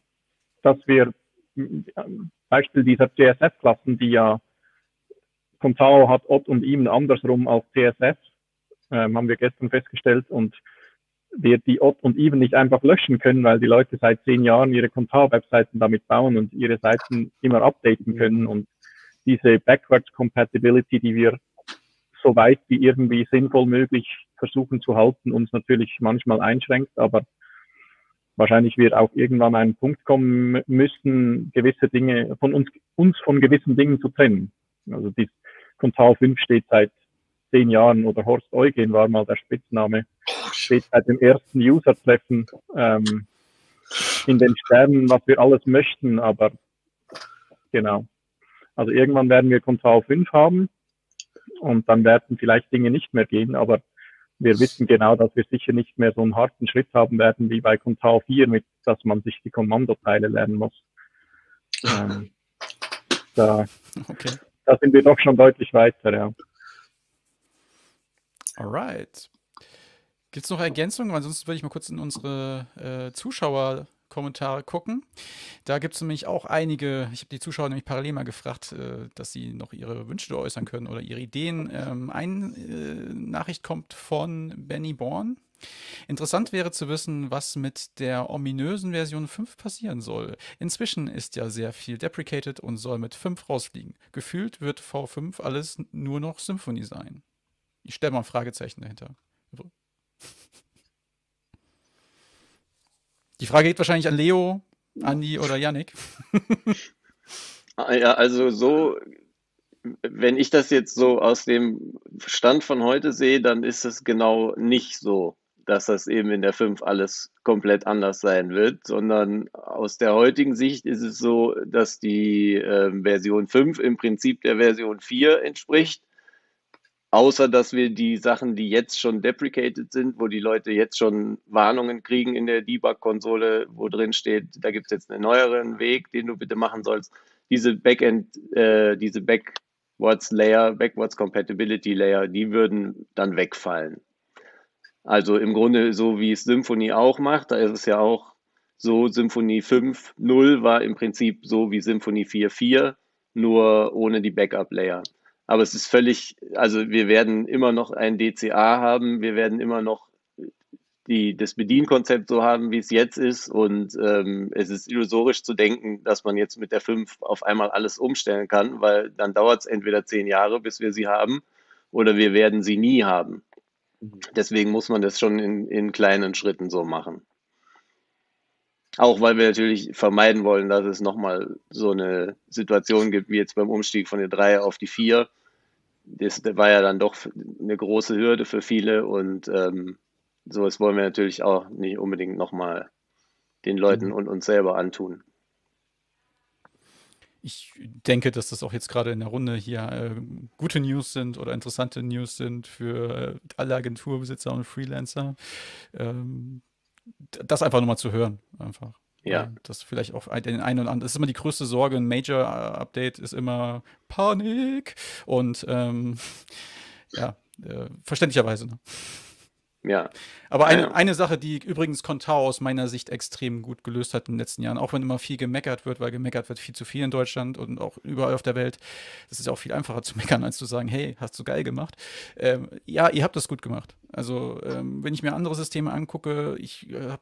dass wir ähm, Beispiel dieser CSS-Klassen, die ja Contao hat Odd und Even andersrum als CSS, ähm, haben wir gestern festgestellt und wir die Odd und Even nicht einfach löschen können, weil die Leute seit zehn Jahren ihre Contao-Webseiten damit bauen und ihre Seiten immer updaten können und diese Backwards Compatibility, die wir so weit wie irgendwie sinnvoll möglich versuchen zu halten, uns natürlich manchmal einschränkt, aber wahrscheinlich wird auch irgendwann ein Punkt kommen müssen, gewisse Dinge von uns, uns von gewissen Dingen zu trennen. Also die Contao 5 steht seit zehn Jahren oder Horst Eugen war mal der Spitzname, steht seit dem ersten User-Treffen ähm, in den Sternen, was wir alles möchten, aber genau. Also irgendwann werden wir Contao 5 haben und dann werden vielleicht Dinge nicht mehr gehen, aber wir wissen genau, dass wir sicher nicht mehr so einen harten Schritt haben werden wie bei Contao 4, mit dass man sich die Kommandoteile lernen muss. Ähm, da, okay. da sind wir doch schon deutlich weiter, ja. Alright. Gibt es noch Ergänzungen? Ansonsten würde ich mal kurz in unsere äh, Zuschauer Kommentare gucken. Da gibt es nämlich auch einige, ich habe die Zuschauer nämlich parallel mal gefragt, äh, dass sie noch ihre Wünsche äußern können oder ihre Ideen. Ähm, eine äh, Nachricht kommt von Benny Born. Interessant wäre zu wissen, was mit der ominösen Version 5 passieren soll. Inzwischen ist ja sehr viel deprecated und soll mit 5 rausfliegen. Gefühlt wird V5 alles nur noch Symphony sein. Ich stelle mal ein Fragezeichen dahinter. Die Frage geht wahrscheinlich an Leo, Andi oder Yannick. Ah, ja, also so, wenn ich das jetzt so aus dem Stand von heute sehe, dann ist es genau nicht so, dass das eben in der 5 alles komplett anders sein wird, sondern aus der heutigen Sicht ist es so, dass die äh, Version 5 im Prinzip der Version 4 entspricht Außer dass wir die Sachen, die jetzt schon deprecated sind, wo die Leute jetzt schon Warnungen kriegen in der Debug-Konsole, wo drin steht, da gibt es jetzt einen neueren Weg, den du bitte machen sollst. Diese Backend, äh, diese Backwards Layer, Backwards Compatibility Layer, die würden dann wegfallen. Also im Grunde so wie es Symfony auch macht, da ist es ja auch so, Symfony 5.0 war im Prinzip so wie Symfony 4.4, nur ohne die Backup Layer. Aber es ist völlig, also wir werden immer noch ein DCA haben, wir werden immer noch die, das Bedienkonzept so haben, wie es jetzt ist. Und ähm, es ist illusorisch zu denken, dass man jetzt mit der 5 auf einmal alles umstellen kann, weil dann dauert es entweder zehn Jahre, bis wir sie haben, oder wir werden sie nie haben. Mhm. Deswegen muss man das schon in, in kleinen Schritten so machen. Auch weil wir natürlich vermeiden wollen, dass es nochmal so eine Situation gibt, wie jetzt beim Umstieg von der 3 auf die 4. Das war ja dann doch eine große Hürde für viele und ähm, sowas wollen wir natürlich auch nicht unbedingt nochmal den Leuten mhm. und uns selber antun. Ich denke, dass das auch jetzt gerade in der Runde hier äh, gute News sind oder interessante News sind für äh, alle Agenturbesitzer und Freelancer. Ähm, das einfach nochmal zu hören, einfach. Ja. Das vielleicht auch den einen oder anderen. Das ist immer die größte Sorge. Ein Major-Update ist immer Panik. Und ähm, ja, äh, verständlicherweise. Ne? Ja. Aber eine, eine Sache, die übrigens Contao aus meiner Sicht extrem gut gelöst hat in den letzten Jahren, auch wenn immer viel gemeckert wird, weil gemeckert wird viel zu viel in Deutschland und auch überall auf der Welt. Das ist ja auch viel einfacher zu meckern, als zu sagen, hey, hast du geil gemacht. Ähm, ja, ihr habt das gut gemacht. Also, ähm, wenn ich mir andere Systeme angucke, ich äh,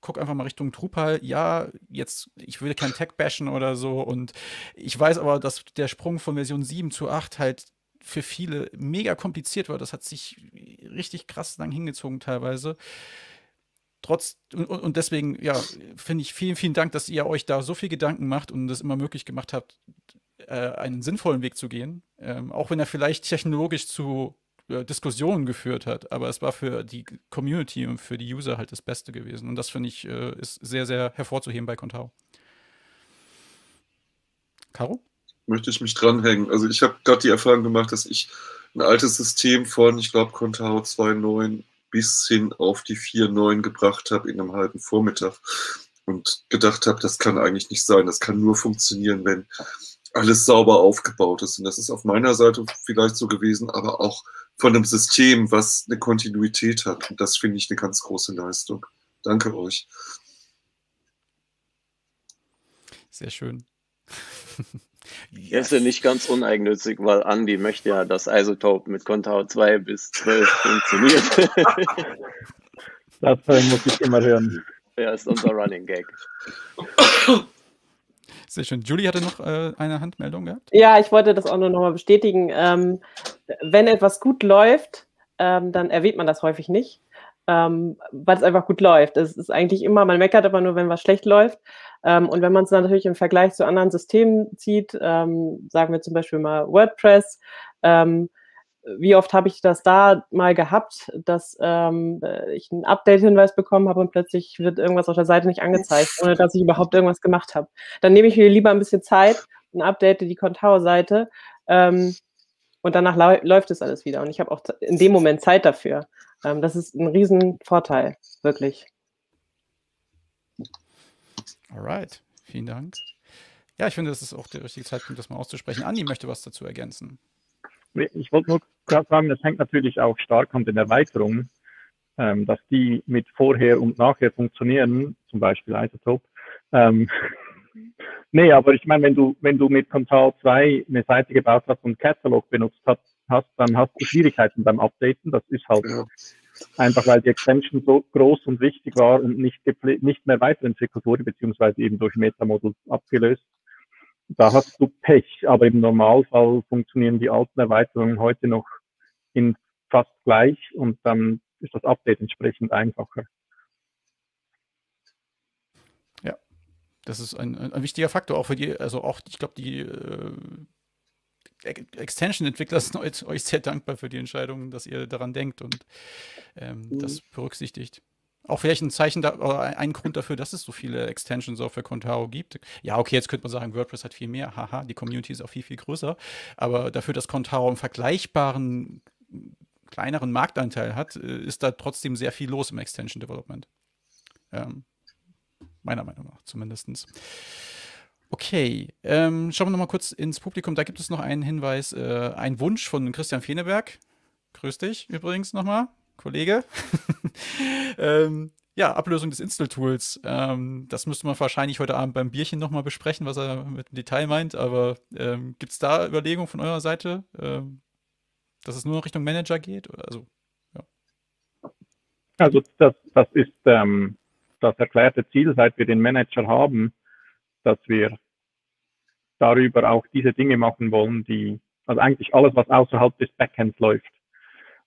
gucke einfach mal Richtung Drupal. Ja, jetzt, ich will kein Tech bashen oder so. Und ich weiß aber, dass der Sprung von Version 7 zu 8 halt für viele mega kompliziert war. Das hat sich richtig krass lang hingezogen teilweise. Trotz, und, und deswegen, ja, finde ich vielen, vielen Dank, dass ihr euch da so viel Gedanken macht und es immer möglich gemacht habt, äh, einen sinnvollen Weg zu gehen. Ähm, auch wenn er vielleicht technologisch zu äh, Diskussionen geführt hat, aber es war für die Community und für die User halt das Beste gewesen. Und das finde ich äh, ist sehr, sehr hervorzuheben bei Contao. Caro? Möchte ich mich dranhängen. Also ich habe gerade die Erfahrung gemacht, dass ich ein altes System von, ich glaube, Contao 2.9 bis hin auf die 4.9 gebracht habe in einem halben Vormittag und gedacht habe, das kann eigentlich nicht sein. Das kann nur funktionieren, wenn alles sauber aufgebaut ist. Und das ist auf meiner Seite vielleicht so gewesen, aber auch von einem System, was eine Kontinuität hat. Und das finde ich eine ganz große Leistung. Danke euch. Sehr schön. Yes. Ist ja nicht ganz uneigennützig, weil Andy möchte ja, dass Isotope mit Contao 2 bis 12 funktioniert. das muss ich immer hören. Ja, ist unser Running Gag. Sehr schön. Julie hatte noch äh, eine Handmeldung gehabt. Ja, ich wollte das auch nur nochmal bestätigen. Ähm, wenn etwas gut läuft, ähm, dann erwähnt man das häufig nicht, ähm, weil es einfach gut läuft. Es ist eigentlich immer, man meckert aber nur, wenn was schlecht läuft. Ähm, und wenn man es natürlich im Vergleich zu anderen Systemen zieht, ähm, sagen wir zum Beispiel mal WordPress, ähm, wie oft habe ich das da mal gehabt, dass ähm, ich einen Update-Hinweis bekommen habe und plötzlich wird irgendwas auf der Seite nicht angezeigt, ohne dass ich überhaupt irgendwas gemacht habe. Dann nehme ich mir lieber ein bisschen Zeit und update die Contao-Seite ähm, und danach läuft es alles wieder. Und ich habe auch in dem Moment Zeit dafür. Ähm, das ist ein Riesenvorteil, wirklich. Alright, vielen Dank. Ja, ich finde, das ist auch der richtige Zeitpunkt, das mal auszusprechen. Andi möchte was dazu ergänzen. Ich wollte nur gerade sagen, das hängt natürlich auch stark an den Erweiterungen, ähm, dass die mit vorher und nachher funktionieren, zum Beispiel Isotope. Ähm, nee, aber ich meine, wenn du, wenn du mit Control 2 eine Seite gebaut hast und Catalog benutzt hast, hast, dann hast du Schwierigkeiten beim Updaten. Das ist halt ja. einfach, weil die Extension so groß und wichtig war und nicht, nicht mehr weiterentwickelt wurde, beziehungsweise eben durch Metamodul abgelöst da hast du Pech, aber im Normalfall funktionieren die alten Erweiterungen heute noch in fast gleich und dann ist das Update entsprechend einfacher. Ja, das ist ein, ein wichtiger Faktor auch für die, also auch, ich glaube, die äh, Extension-Entwickler sind euch sehr dankbar für die Entscheidung, dass ihr daran denkt und ähm, mhm. das berücksichtigt. Auch vielleicht ein Zeichen da, oder ein Grund dafür, dass es so viele Extensions auch für Contao gibt. Ja, okay, jetzt könnte man sagen, WordPress hat viel mehr, haha, die Community ist auch viel, viel größer. Aber dafür, dass Contao einen vergleichbaren, kleineren Marktanteil hat, äh, ist da trotzdem sehr viel los im Extension Development. Ähm, meiner Meinung nach zumindest. Okay, ähm, schauen wir nochmal kurz ins Publikum. Da gibt es noch einen Hinweis, äh, ein Wunsch von Christian Feneberg. Grüß dich übrigens nochmal. Kollege. ähm, ja, Ablösung des Install-Tools. Ähm, das müsste man wahrscheinlich heute Abend beim Bierchen nochmal besprechen, was er mit dem Detail meint. Aber ähm, gibt es da Überlegungen von eurer Seite, ähm, dass es nur noch Richtung Manager geht? Also, ja. also das, das ist ähm, das erklärte Ziel, seit wir den Manager haben, dass wir darüber auch diese Dinge machen wollen, die, also eigentlich alles, was außerhalb des Backends läuft.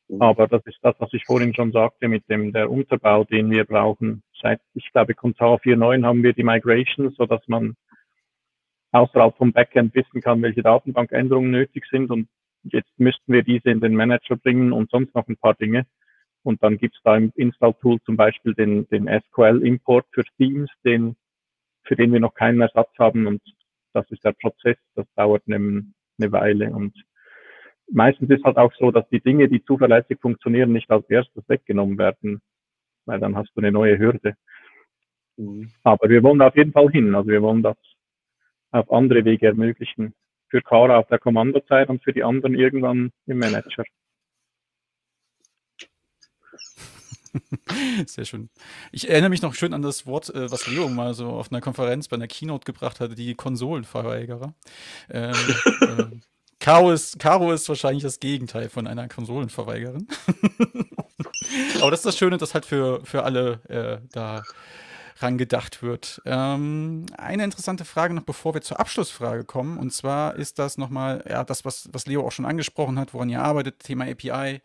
Mhm. Aber das ist das, was ich vorhin schon sagte mit dem der Unterbau, den wir brauchen. Seit, ich glaube, Contao 4.9 haben wir die Migration, so dass man außerhalb vom Backend wissen kann, welche Datenbankänderungen nötig sind. Und jetzt müssten wir diese in den Manager bringen und sonst noch ein paar Dinge. Und dann gibt es da im Install-Tool zum Beispiel den, den SQL-Import für Themes, den, für den wir noch keinen Ersatz haben. Und das ist der Prozess, das dauert eine, eine Weile. Und meistens ist halt auch so, dass die Dinge, die zuverlässig funktionieren, nicht als erstes weggenommen werden, weil dann hast du eine neue Hürde. Mhm. Aber wir wollen auf jeden Fall hin. Also wir wollen das auf andere Wege ermöglichen. Für Kara auf der Kommandozeit und für die anderen irgendwann im Manager. Sehr schön. Ich erinnere mich noch schön an das Wort, äh, was Leo mal so auf einer Konferenz bei einer Keynote gebracht hatte, die Konsolenverweigerer. Ähm, äh, Caro ist, ist wahrscheinlich das Gegenteil von einer Konsolenverweigerin. Aber das ist das Schöne, dass halt für, für alle äh, da rangedacht wird. Ähm, eine interessante Frage noch, bevor wir zur Abschlussfrage kommen. Und zwar ist das nochmal, ja, das, was, was Leo auch schon angesprochen hat, woran ihr arbeitet, Thema API.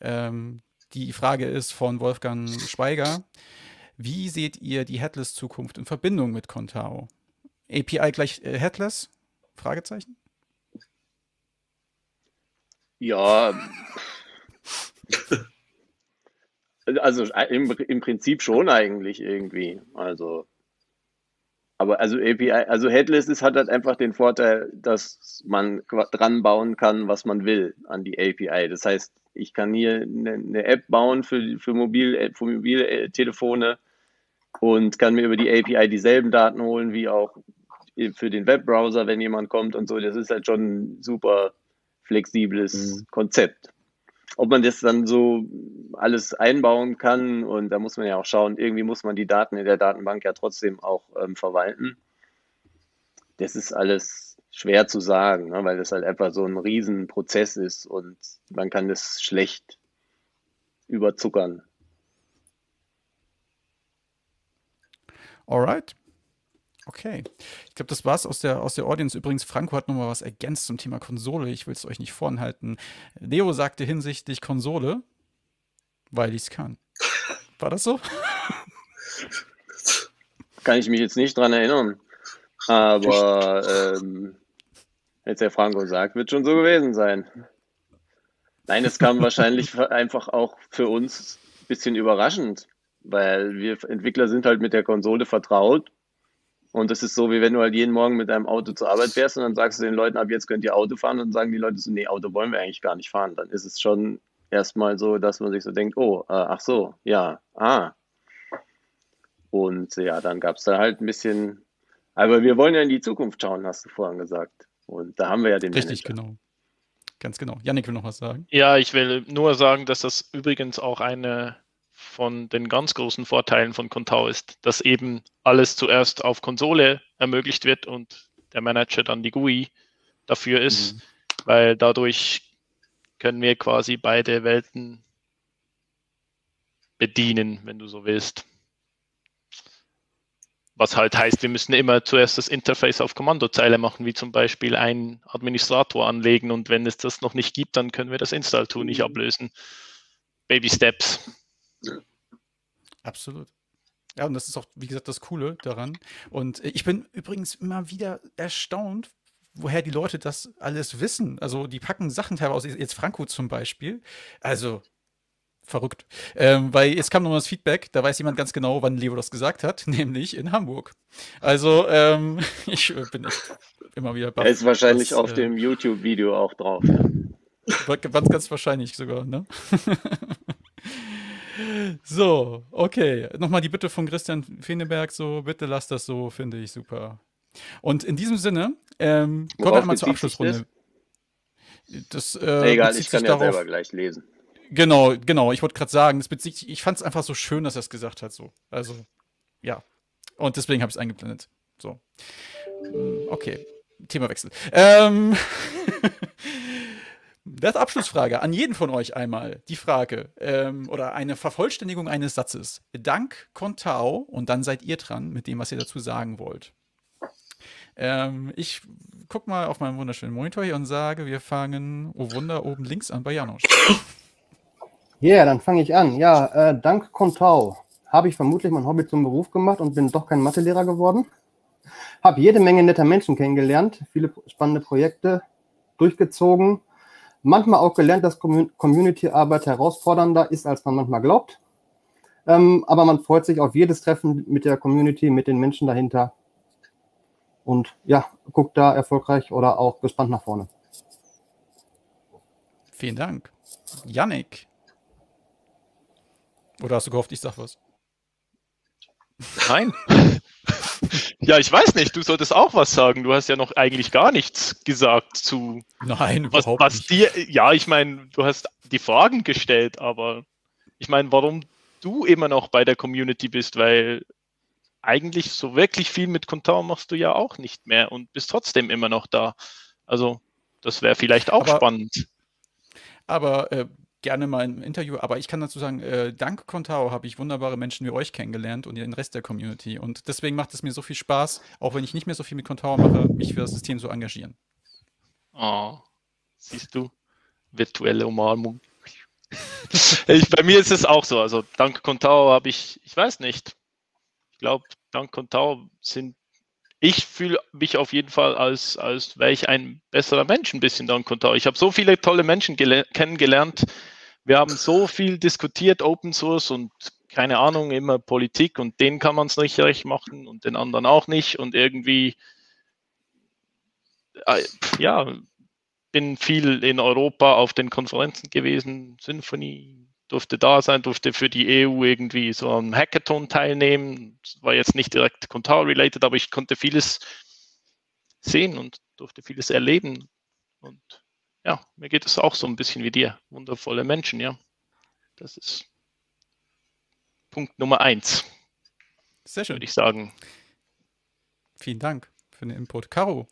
Ähm, die Frage ist von Wolfgang Schweiger. Wie seht ihr die Headless-Zukunft in Verbindung mit Contao? API gleich äh, Headless? Fragezeichen? Ja. also im, im Prinzip schon eigentlich irgendwie. Also. Aber also API, also Headless ist, hat halt einfach den Vorteil, dass man dran bauen kann, was man will an die API. Das heißt, ich kann hier eine, eine App bauen für, für, Mobil, für Mobiltelefone und kann mir über die API dieselben Daten holen wie auch für den Webbrowser, wenn jemand kommt und so. Das ist halt schon super flexibles mhm. Konzept. Ob man das dann so alles einbauen kann und da muss man ja auch schauen, irgendwie muss man die Daten in der Datenbank ja trotzdem auch ähm, verwalten. Das ist alles schwer zu sagen, ne, weil das halt einfach so ein Riesenprozess ist und man kann das schlecht überzuckern. Alright. Okay. Ich glaube, das war's aus der, aus der Audience. Übrigens, Franco hat nochmal was ergänzt zum Thema Konsole. Ich will es euch nicht vorenthalten. Leo sagte hinsichtlich Konsole, weil ich es kann. War das so? Kann ich mich jetzt nicht dran erinnern. Aber ähm, jetzt der Franco sagt, wird schon so gewesen sein. Nein, es kam wahrscheinlich einfach auch für uns ein bisschen überraschend, weil wir Entwickler sind halt mit der Konsole vertraut. Und es ist so, wie wenn du halt jeden Morgen mit deinem Auto zur Arbeit fährst und dann sagst du den Leuten, ab jetzt könnt ihr Auto fahren und dann sagen die Leute so, nee, Auto wollen wir eigentlich gar nicht fahren. Dann ist es schon erstmal so, dass man sich so denkt, oh, äh, ach so, ja, ah. Und ja, dann gab es da halt ein bisschen, aber wir wollen ja in die Zukunft schauen, hast du vorhin gesagt. Und da haben wir ja den Richtig, Manager. genau. Ganz genau. Yannick will noch was sagen. Ja, ich will nur sagen, dass das übrigens auch eine von den ganz großen Vorteilen von Contao ist, dass eben alles zuerst auf Konsole ermöglicht wird und der Manager dann die GUI dafür ist, Mhm. weil dadurch können wir quasi beide Welten bedienen, wenn du so willst. Was halt heißt, wir müssen immer zuerst das Interface auf Kommandozeile machen, wie zum Beispiel einen Administrator anlegen und wenn es das noch nicht gibt, dann können wir das Install-Tool nicht ablösen. Baby Steps. Absolut. Ja, und das ist auch, wie gesagt, das Coole daran. Und ich bin übrigens immer wieder erstaunt, woher die Leute das alles wissen. Also die packen Sachen teilweise, jetzt Franco zum Beispiel. Also verrückt. Ähm, weil jetzt kam noch mal das Feedback, da weiß jemand ganz genau, wann Leo das gesagt hat, nämlich in Hamburg. Also ähm, ich äh, bin echt immer wieder baff, Er ist wahrscheinlich was, auf äh, dem YouTube-Video auch drauf. Ganz, ganz wahrscheinlich sogar, ne? so, okay. Nochmal die Bitte von Christian Feneberg, so, bitte lasst das so, finde ich super. Und in diesem Sinne, ähm, kommen wir einmal zur Abschlussrunde. Das, äh, Egal, ich kann ja darauf, selber gleich lesen. Genau, genau. Ich wollte gerade sagen, das sich- ich fand es einfach so schön, dass er es gesagt hat. So. Also, ja. Und deswegen habe ich es eingeblendet. So. Hm, Okay. Themawechsel. Ähm, das Abschlussfrage an jeden von euch einmal. Die Frage ähm, oder eine Vervollständigung eines Satzes. Dank Contao und dann seid ihr dran mit dem, was ihr dazu sagen wollt. Ähm, ich guck mal auf meinen wunderschönen Monitor hier und sage, wir fangen, oh Wunder, oben links an bei Janosch. Ja, yeah, dann fange ich an. Ja, äh, dank Contao habe ich vermutlich mein Hobby zum Beruf gemacht und bin doch kein Mathelehrer geworden. Habe jede Menge netter Menschen kennengelernt, viele spannende Projekte durchgezogen. Manchmal auch gelernt, dass Commun- Community-Arbeit herausfordernder ist, als man manchmal glaubt. Ähm, aber man freut sich auf jedes Treffen mit der Community, mit den Menschen dahinter. Und ja, guckt da erfolgreich oder auch gespannt nach vorne. Vielen Dank. Yannick. Oder hast du gehofft, ich sag was? Nein. ja, ich weiß nicht, du solltest auch was sagen. Du hast ja noch eigentlich gar nichts gesagt zu Nein, was, überhaupt was nicht. dir. Ja, ich meine, du hast die Fragen gestellt, aber ich meine, warum du immer noch bei der Community bist, weil eigentlich so wirklich viel mit Contao machst du ja auch nicht mehr und bist trotzdem immer noch da. Also, das wäre vielleicht auch Aber- spannend. Aber äh, gerne mal im Interview. Aber ich kann dazu sagen, äh, dank Contao habe ich wunderbare Menschen wie euch kennengelernt und den Rest der Community. Und deswegen macht es mir so viel Spaß, auch wenn ich nicht mehr so viel mit Contao mache, mich für das System zu engagieren. Oh, siehst du, virtuelle Umarmung. ich, bei mir ist es auch so. Also dank Contao habe ich, ich weiß nicht. Ich glaube, dank Contao sind, ich fühle mich auf jeden Fall als, als wäre ich ein besserer Mensch ein bisschen dank Contao. Ich habe so viele tolle Menschen gele- kennengelernt. Wir haben so viel diskutiert, Open Source und keine Ahnung, immer Politik und denen kann man es nicht recht machen und den anderen auch nicht und irgendwie, äh, ja, bin viel in Europa auf den Konferenzen gewesen, Symphony durfte da sein, durfte für die EU irgendwie so am Hackathon teilnehmen. Das war jetzt nicht direkt Contao-related, aber ich konnte vieles sehen und durfte vieles erleben. Und ja, mir geht es auch so ein bisschen wie dir. Wundervolle Menschen, ja. Das ist Punkt Nummer eins, Sehr schön. würde ich sagen. Vielen Dank für den Input. Caro.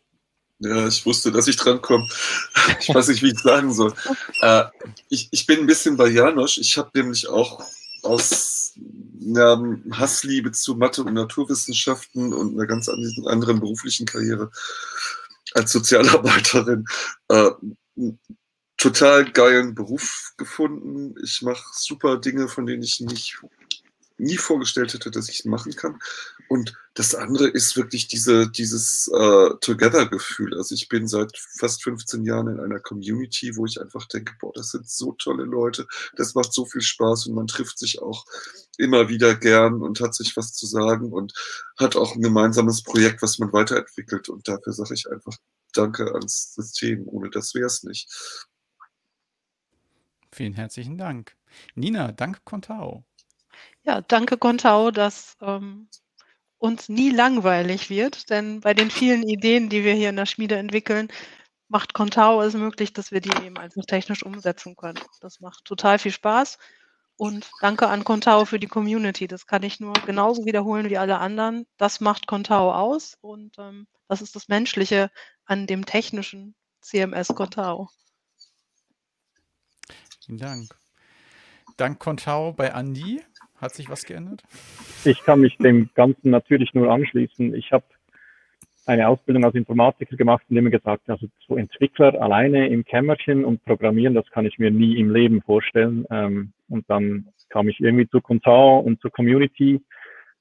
Ja, ich wusste, dass ich drankomme. Ich weiß nicht, wie ich sagen soll. Äh, ich, ich bin ein bisschen bei Janosch. Ich habe nämlich auch aus einer Hassliebe zu Mathe und Naturwissenschaften und einer ganz anderen beruflichen Karriere als Sozialarbeiterin äh, einen total geilen Beruf gefunden. Ich mache super Dinge, von denen ich nicht, nie vorgestellt hätte, dass ich machen kann. Und das andere ist wirklich diese, dieses äh, Together-Gefühl. Also ich bin seit fast 15 Jahren in einer Community, wo ich einfach denke, boah, das sind so tolle Leute, das macht so viel Spaß und man trifft sich auch immer wieder gern und hat sich was zu sagen und hat auch ein gemeinsames Projekt, was man weiterentwickelt. Und dafür sage ich einfach Danke ans System. Ohne das wäre es nicht. Vielen herzlichen Dank. Nina, danke Contao. Ja, danke Contao, dass ähm, uns nie langweilig wird, denn bei den vielen Ideen, die wir hier in der Schmiede entwickeln, macht Contao es möglich, dass wir die eben einfach technisch umsetzen können. Das macht total viel Spaß. Und danke an Contao für die Community. Das kann ich nur genauso wiederholen wie alle anderen. Das macht Contao aus und ähm, das ist das Menschliche an dem technischen CMS Contao. Vielen Dank. Dank Contao bei Andi. Hat sich was geändert? Ich kann mich dem Ganzen natürlich nur anschließen. Ich habe eine Ausbildung als Informatiker gemacht und immer gesagt, also so Entwickler alleine im Kämmerchen und programmieren, das kann ich mir nie im Leben vorstellen. Ähm, und dann kam ich irgendwie zu Contao und zur Community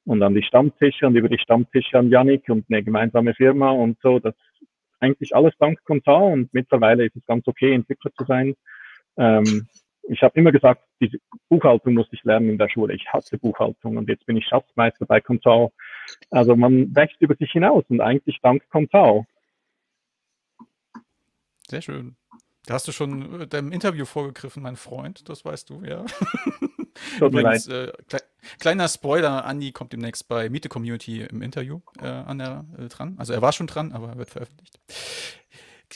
und an die Stammtische und über die Stammtische an Yannick und eine gemeinsame Firma und so. Das ist eigentlich alles dank Contao und mittlerweile ist es ganz okay, Entwickler zu sein. Ähm, ich habe immer gesagt, diese Buchhaltung musste ich lernen in der Schule. Ich hasse Buchhaltung und jetzt bin ich Schatzmeister bei Contao. Also man wächst über sich hinaus und eigentlich dank Contao. Sehr schön. Da hast du schon äh, deinem Interview vorgegriffen, mein Freund, das weißt du, ja. Übrigens, äh, kle kleiner Spoiler, Andi kommt demnächst bei Miete Community im Interview äh, an der, äh, dran. Also er war schon dran, aber er wird veröffentlicht.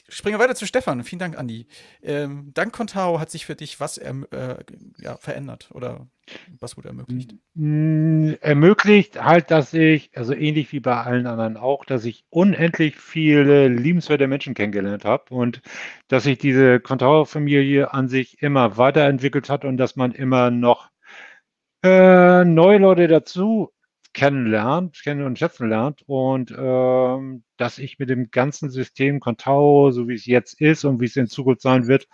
Springen wir weiter zu Stefan. Vielen Dank, Andi. Ähm, dank Contao hat sich für dich was erm-, äh, ja, verändert oder was wurde ermöglicht? Mm, ermöglicht halt, dass ich, also ähnlich wie bei allen anderen auch, dass ich unendlich viele liebenswerte Menschen kennengelernt habe und dass sich diese Contao-Familie an sich immer weiterentwickelt hat und dass man immer noch äh, neue Leute dazu kennenlernt, kennen und schätzen lernt und ähm, dass ich mit dem ganzen System Contao, so wie es jetzt ist und wie es in Zukunft sein wird,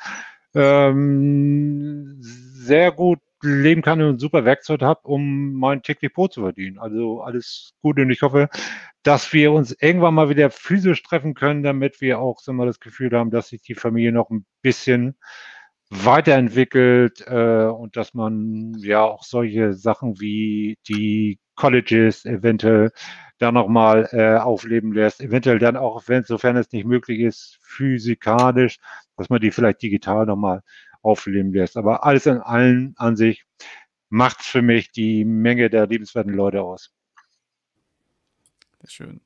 ähm, sehr gut leben kann und ein super Werkzeug habe, um mein täglich Brot zu verdienen. Also alles Gute und ich hoffe, dass wir uns irgendwann mal wieder physisch treffen können, damit wir auch so mal das Gefühl haben, dass sich die Familie noch ein bisschen weiterentwickelt äh, und dass man ja auch solche Sachen wie die Colleges eventuell da nochmal äh, aufleben lässt, eventuell dann auch, wenn, sofern es nicht möglich ist, physikalisch, dass man die vielleicht digital nochmal aufleben lässt. Aber alles in allen an sich macht für mich die Menge der liebenswerten Leute aus. Sehr schön.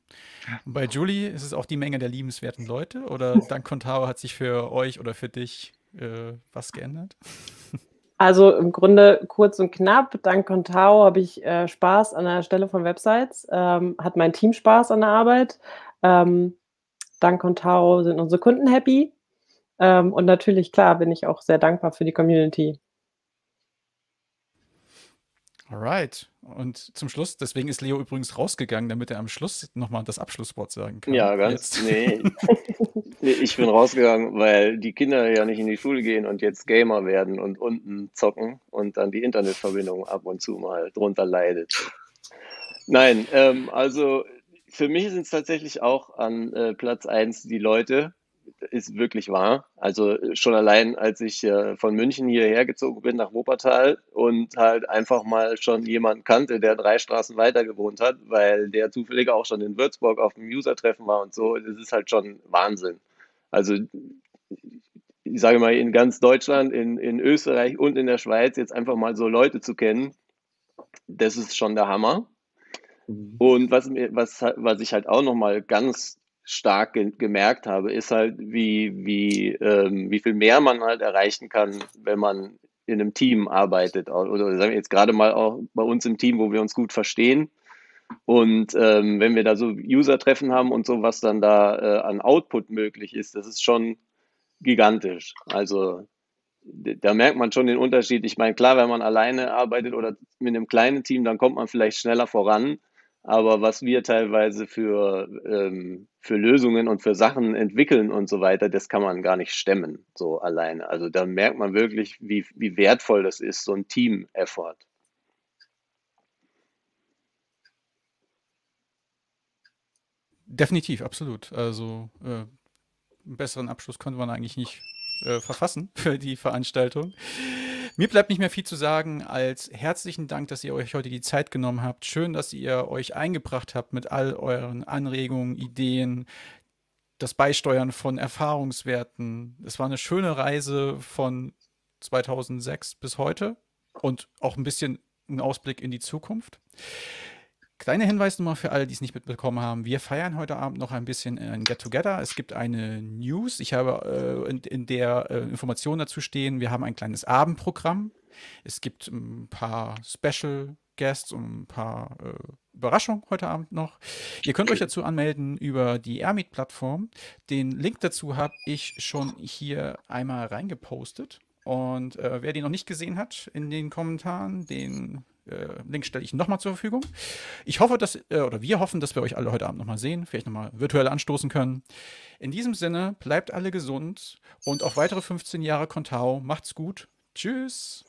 Und bei Julie ist es auch die Menge der liebenswerten Leute oder dank Contao hat sich für euch oder für dich äh, was geändert? Also im Grunde kurz und knapp, dank Contao habe ich äh, Spaß an der Stelle von Websites, ähm, hat mein Team Spaß an der Arbeit. Ähm, dank Contao sind unsere Kunden happy. Ähm, und natürlich, klar, bin ich auch sehr dankbar für die Community. Alright. Und zum Schluss, deswegen ist Leo übrigens rausgegangen, damit er am Schluss nochmal das Abschlusswort sagen kann. Ja, ganz. Jetzt. Nee. nee. Ich bin rausgegangen, weil die Kinder ja nicht in die Schule gehen und jetzt Gamer werden und unten zocken und dann die Internetverbindung ab und zu mal drunter leidet. Nein, ähm, also für mich sind es tatsächlich auch an äh, Platz 1 die Leute, ist wirklich wahr. Also schon allein, als ich äh, von München hierher gezogen bin nach Wuppertal und halt einfach mal schon jemanden kannte, der drei Straßen weiter gewohnt hat, weil der zufällig auch schon in Würzburg auf dem User-Treffen war und so, das ist halt schon Wahnsinn. Also ich sage mal, in ganz Deutschland, in, in Österreich und in der Schweiz jetzt einfach mal so Leute zu kennen, das ist schon der Hammer. Mhm. Und was, mir, was, was ich halt auch nochmal ganz stark ge gemerkt habe, ist halt, wie, wie, ähm, wie viel mehr man halt erreichen kann, wenn man in einem Team arbeitet. Oder sagen wir jetzt gerade mal auch bei uns im Team, wo wir uns gut verstehen. Und ähm, wenn wir da so User-Treffen haben und so, was dann da äh, an Output möglich ist, das ist schon gigantisch. Also da merkt man schon den Unterschied. Ich meine, klar, wenn man alleine arbeitet oder mit einem kleinen Team, dann kommt man vielleicht schneller voran. Aber was wir teilweise für, ähm, für Lösungen und für Sachen entwickeln und so weiter, das kann man gar nicht stemmen, so alleine. Also da merkt man wirklich, wie, wie wertvoll das ist, so ein Team-Effort. Definitiv, absolut. Also äh, einen besseren Abschluss konnte man eigentlich nicht äh, verfassen für die Veranstaltung. Mir bleibt nicht mehr viel zu sagen als herzlichen Dank, dass ihr euch heute die Zeit genommen habt. Schön, dass ihr euch eingebracht habt mit all euren Anregungen, Ideen, das Beisteuern von Erfahrungswerten. Es war eine schöne Reise von 2006 bis heute und auch ein bisschen ein Ausblick in die Zukunft. Kleiner Hinweis nochmal für alle, die es nicht mitbekommen haben. Wir feiern heute Abend noch ein bisschen ein Get-Together. Es gibt eine News. Ich habe äh, in, in, der äh, Information dazu stehen, wir haben ein kleines Abendprogramm. Es gibt ein paar Special Guests und ein paar äh, Überraschungen heute Abend noch. Ihr könnt euch dazu anmelden über die Airmeet-Plattform. Den Link dazu habe ich schon hier einmal reingepostet. Und äh, wer den noch nicht gesehen hat in den Kommentaren, den äh, Link stelle ich nochmal zur Verfügung. Ich hoffe, dass, äh, oder wir hoffen, dass wir euch alle heute Abend nochmal sehen, vielleicht nochmal virtuell anstoßen können. In diesem Sinne, bleibt alle gesund und auf weitere 15 Jahre Kontau. Macht's gut. Tschüss.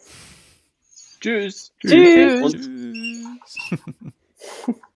Tschüss. Tschüss. Tschüss.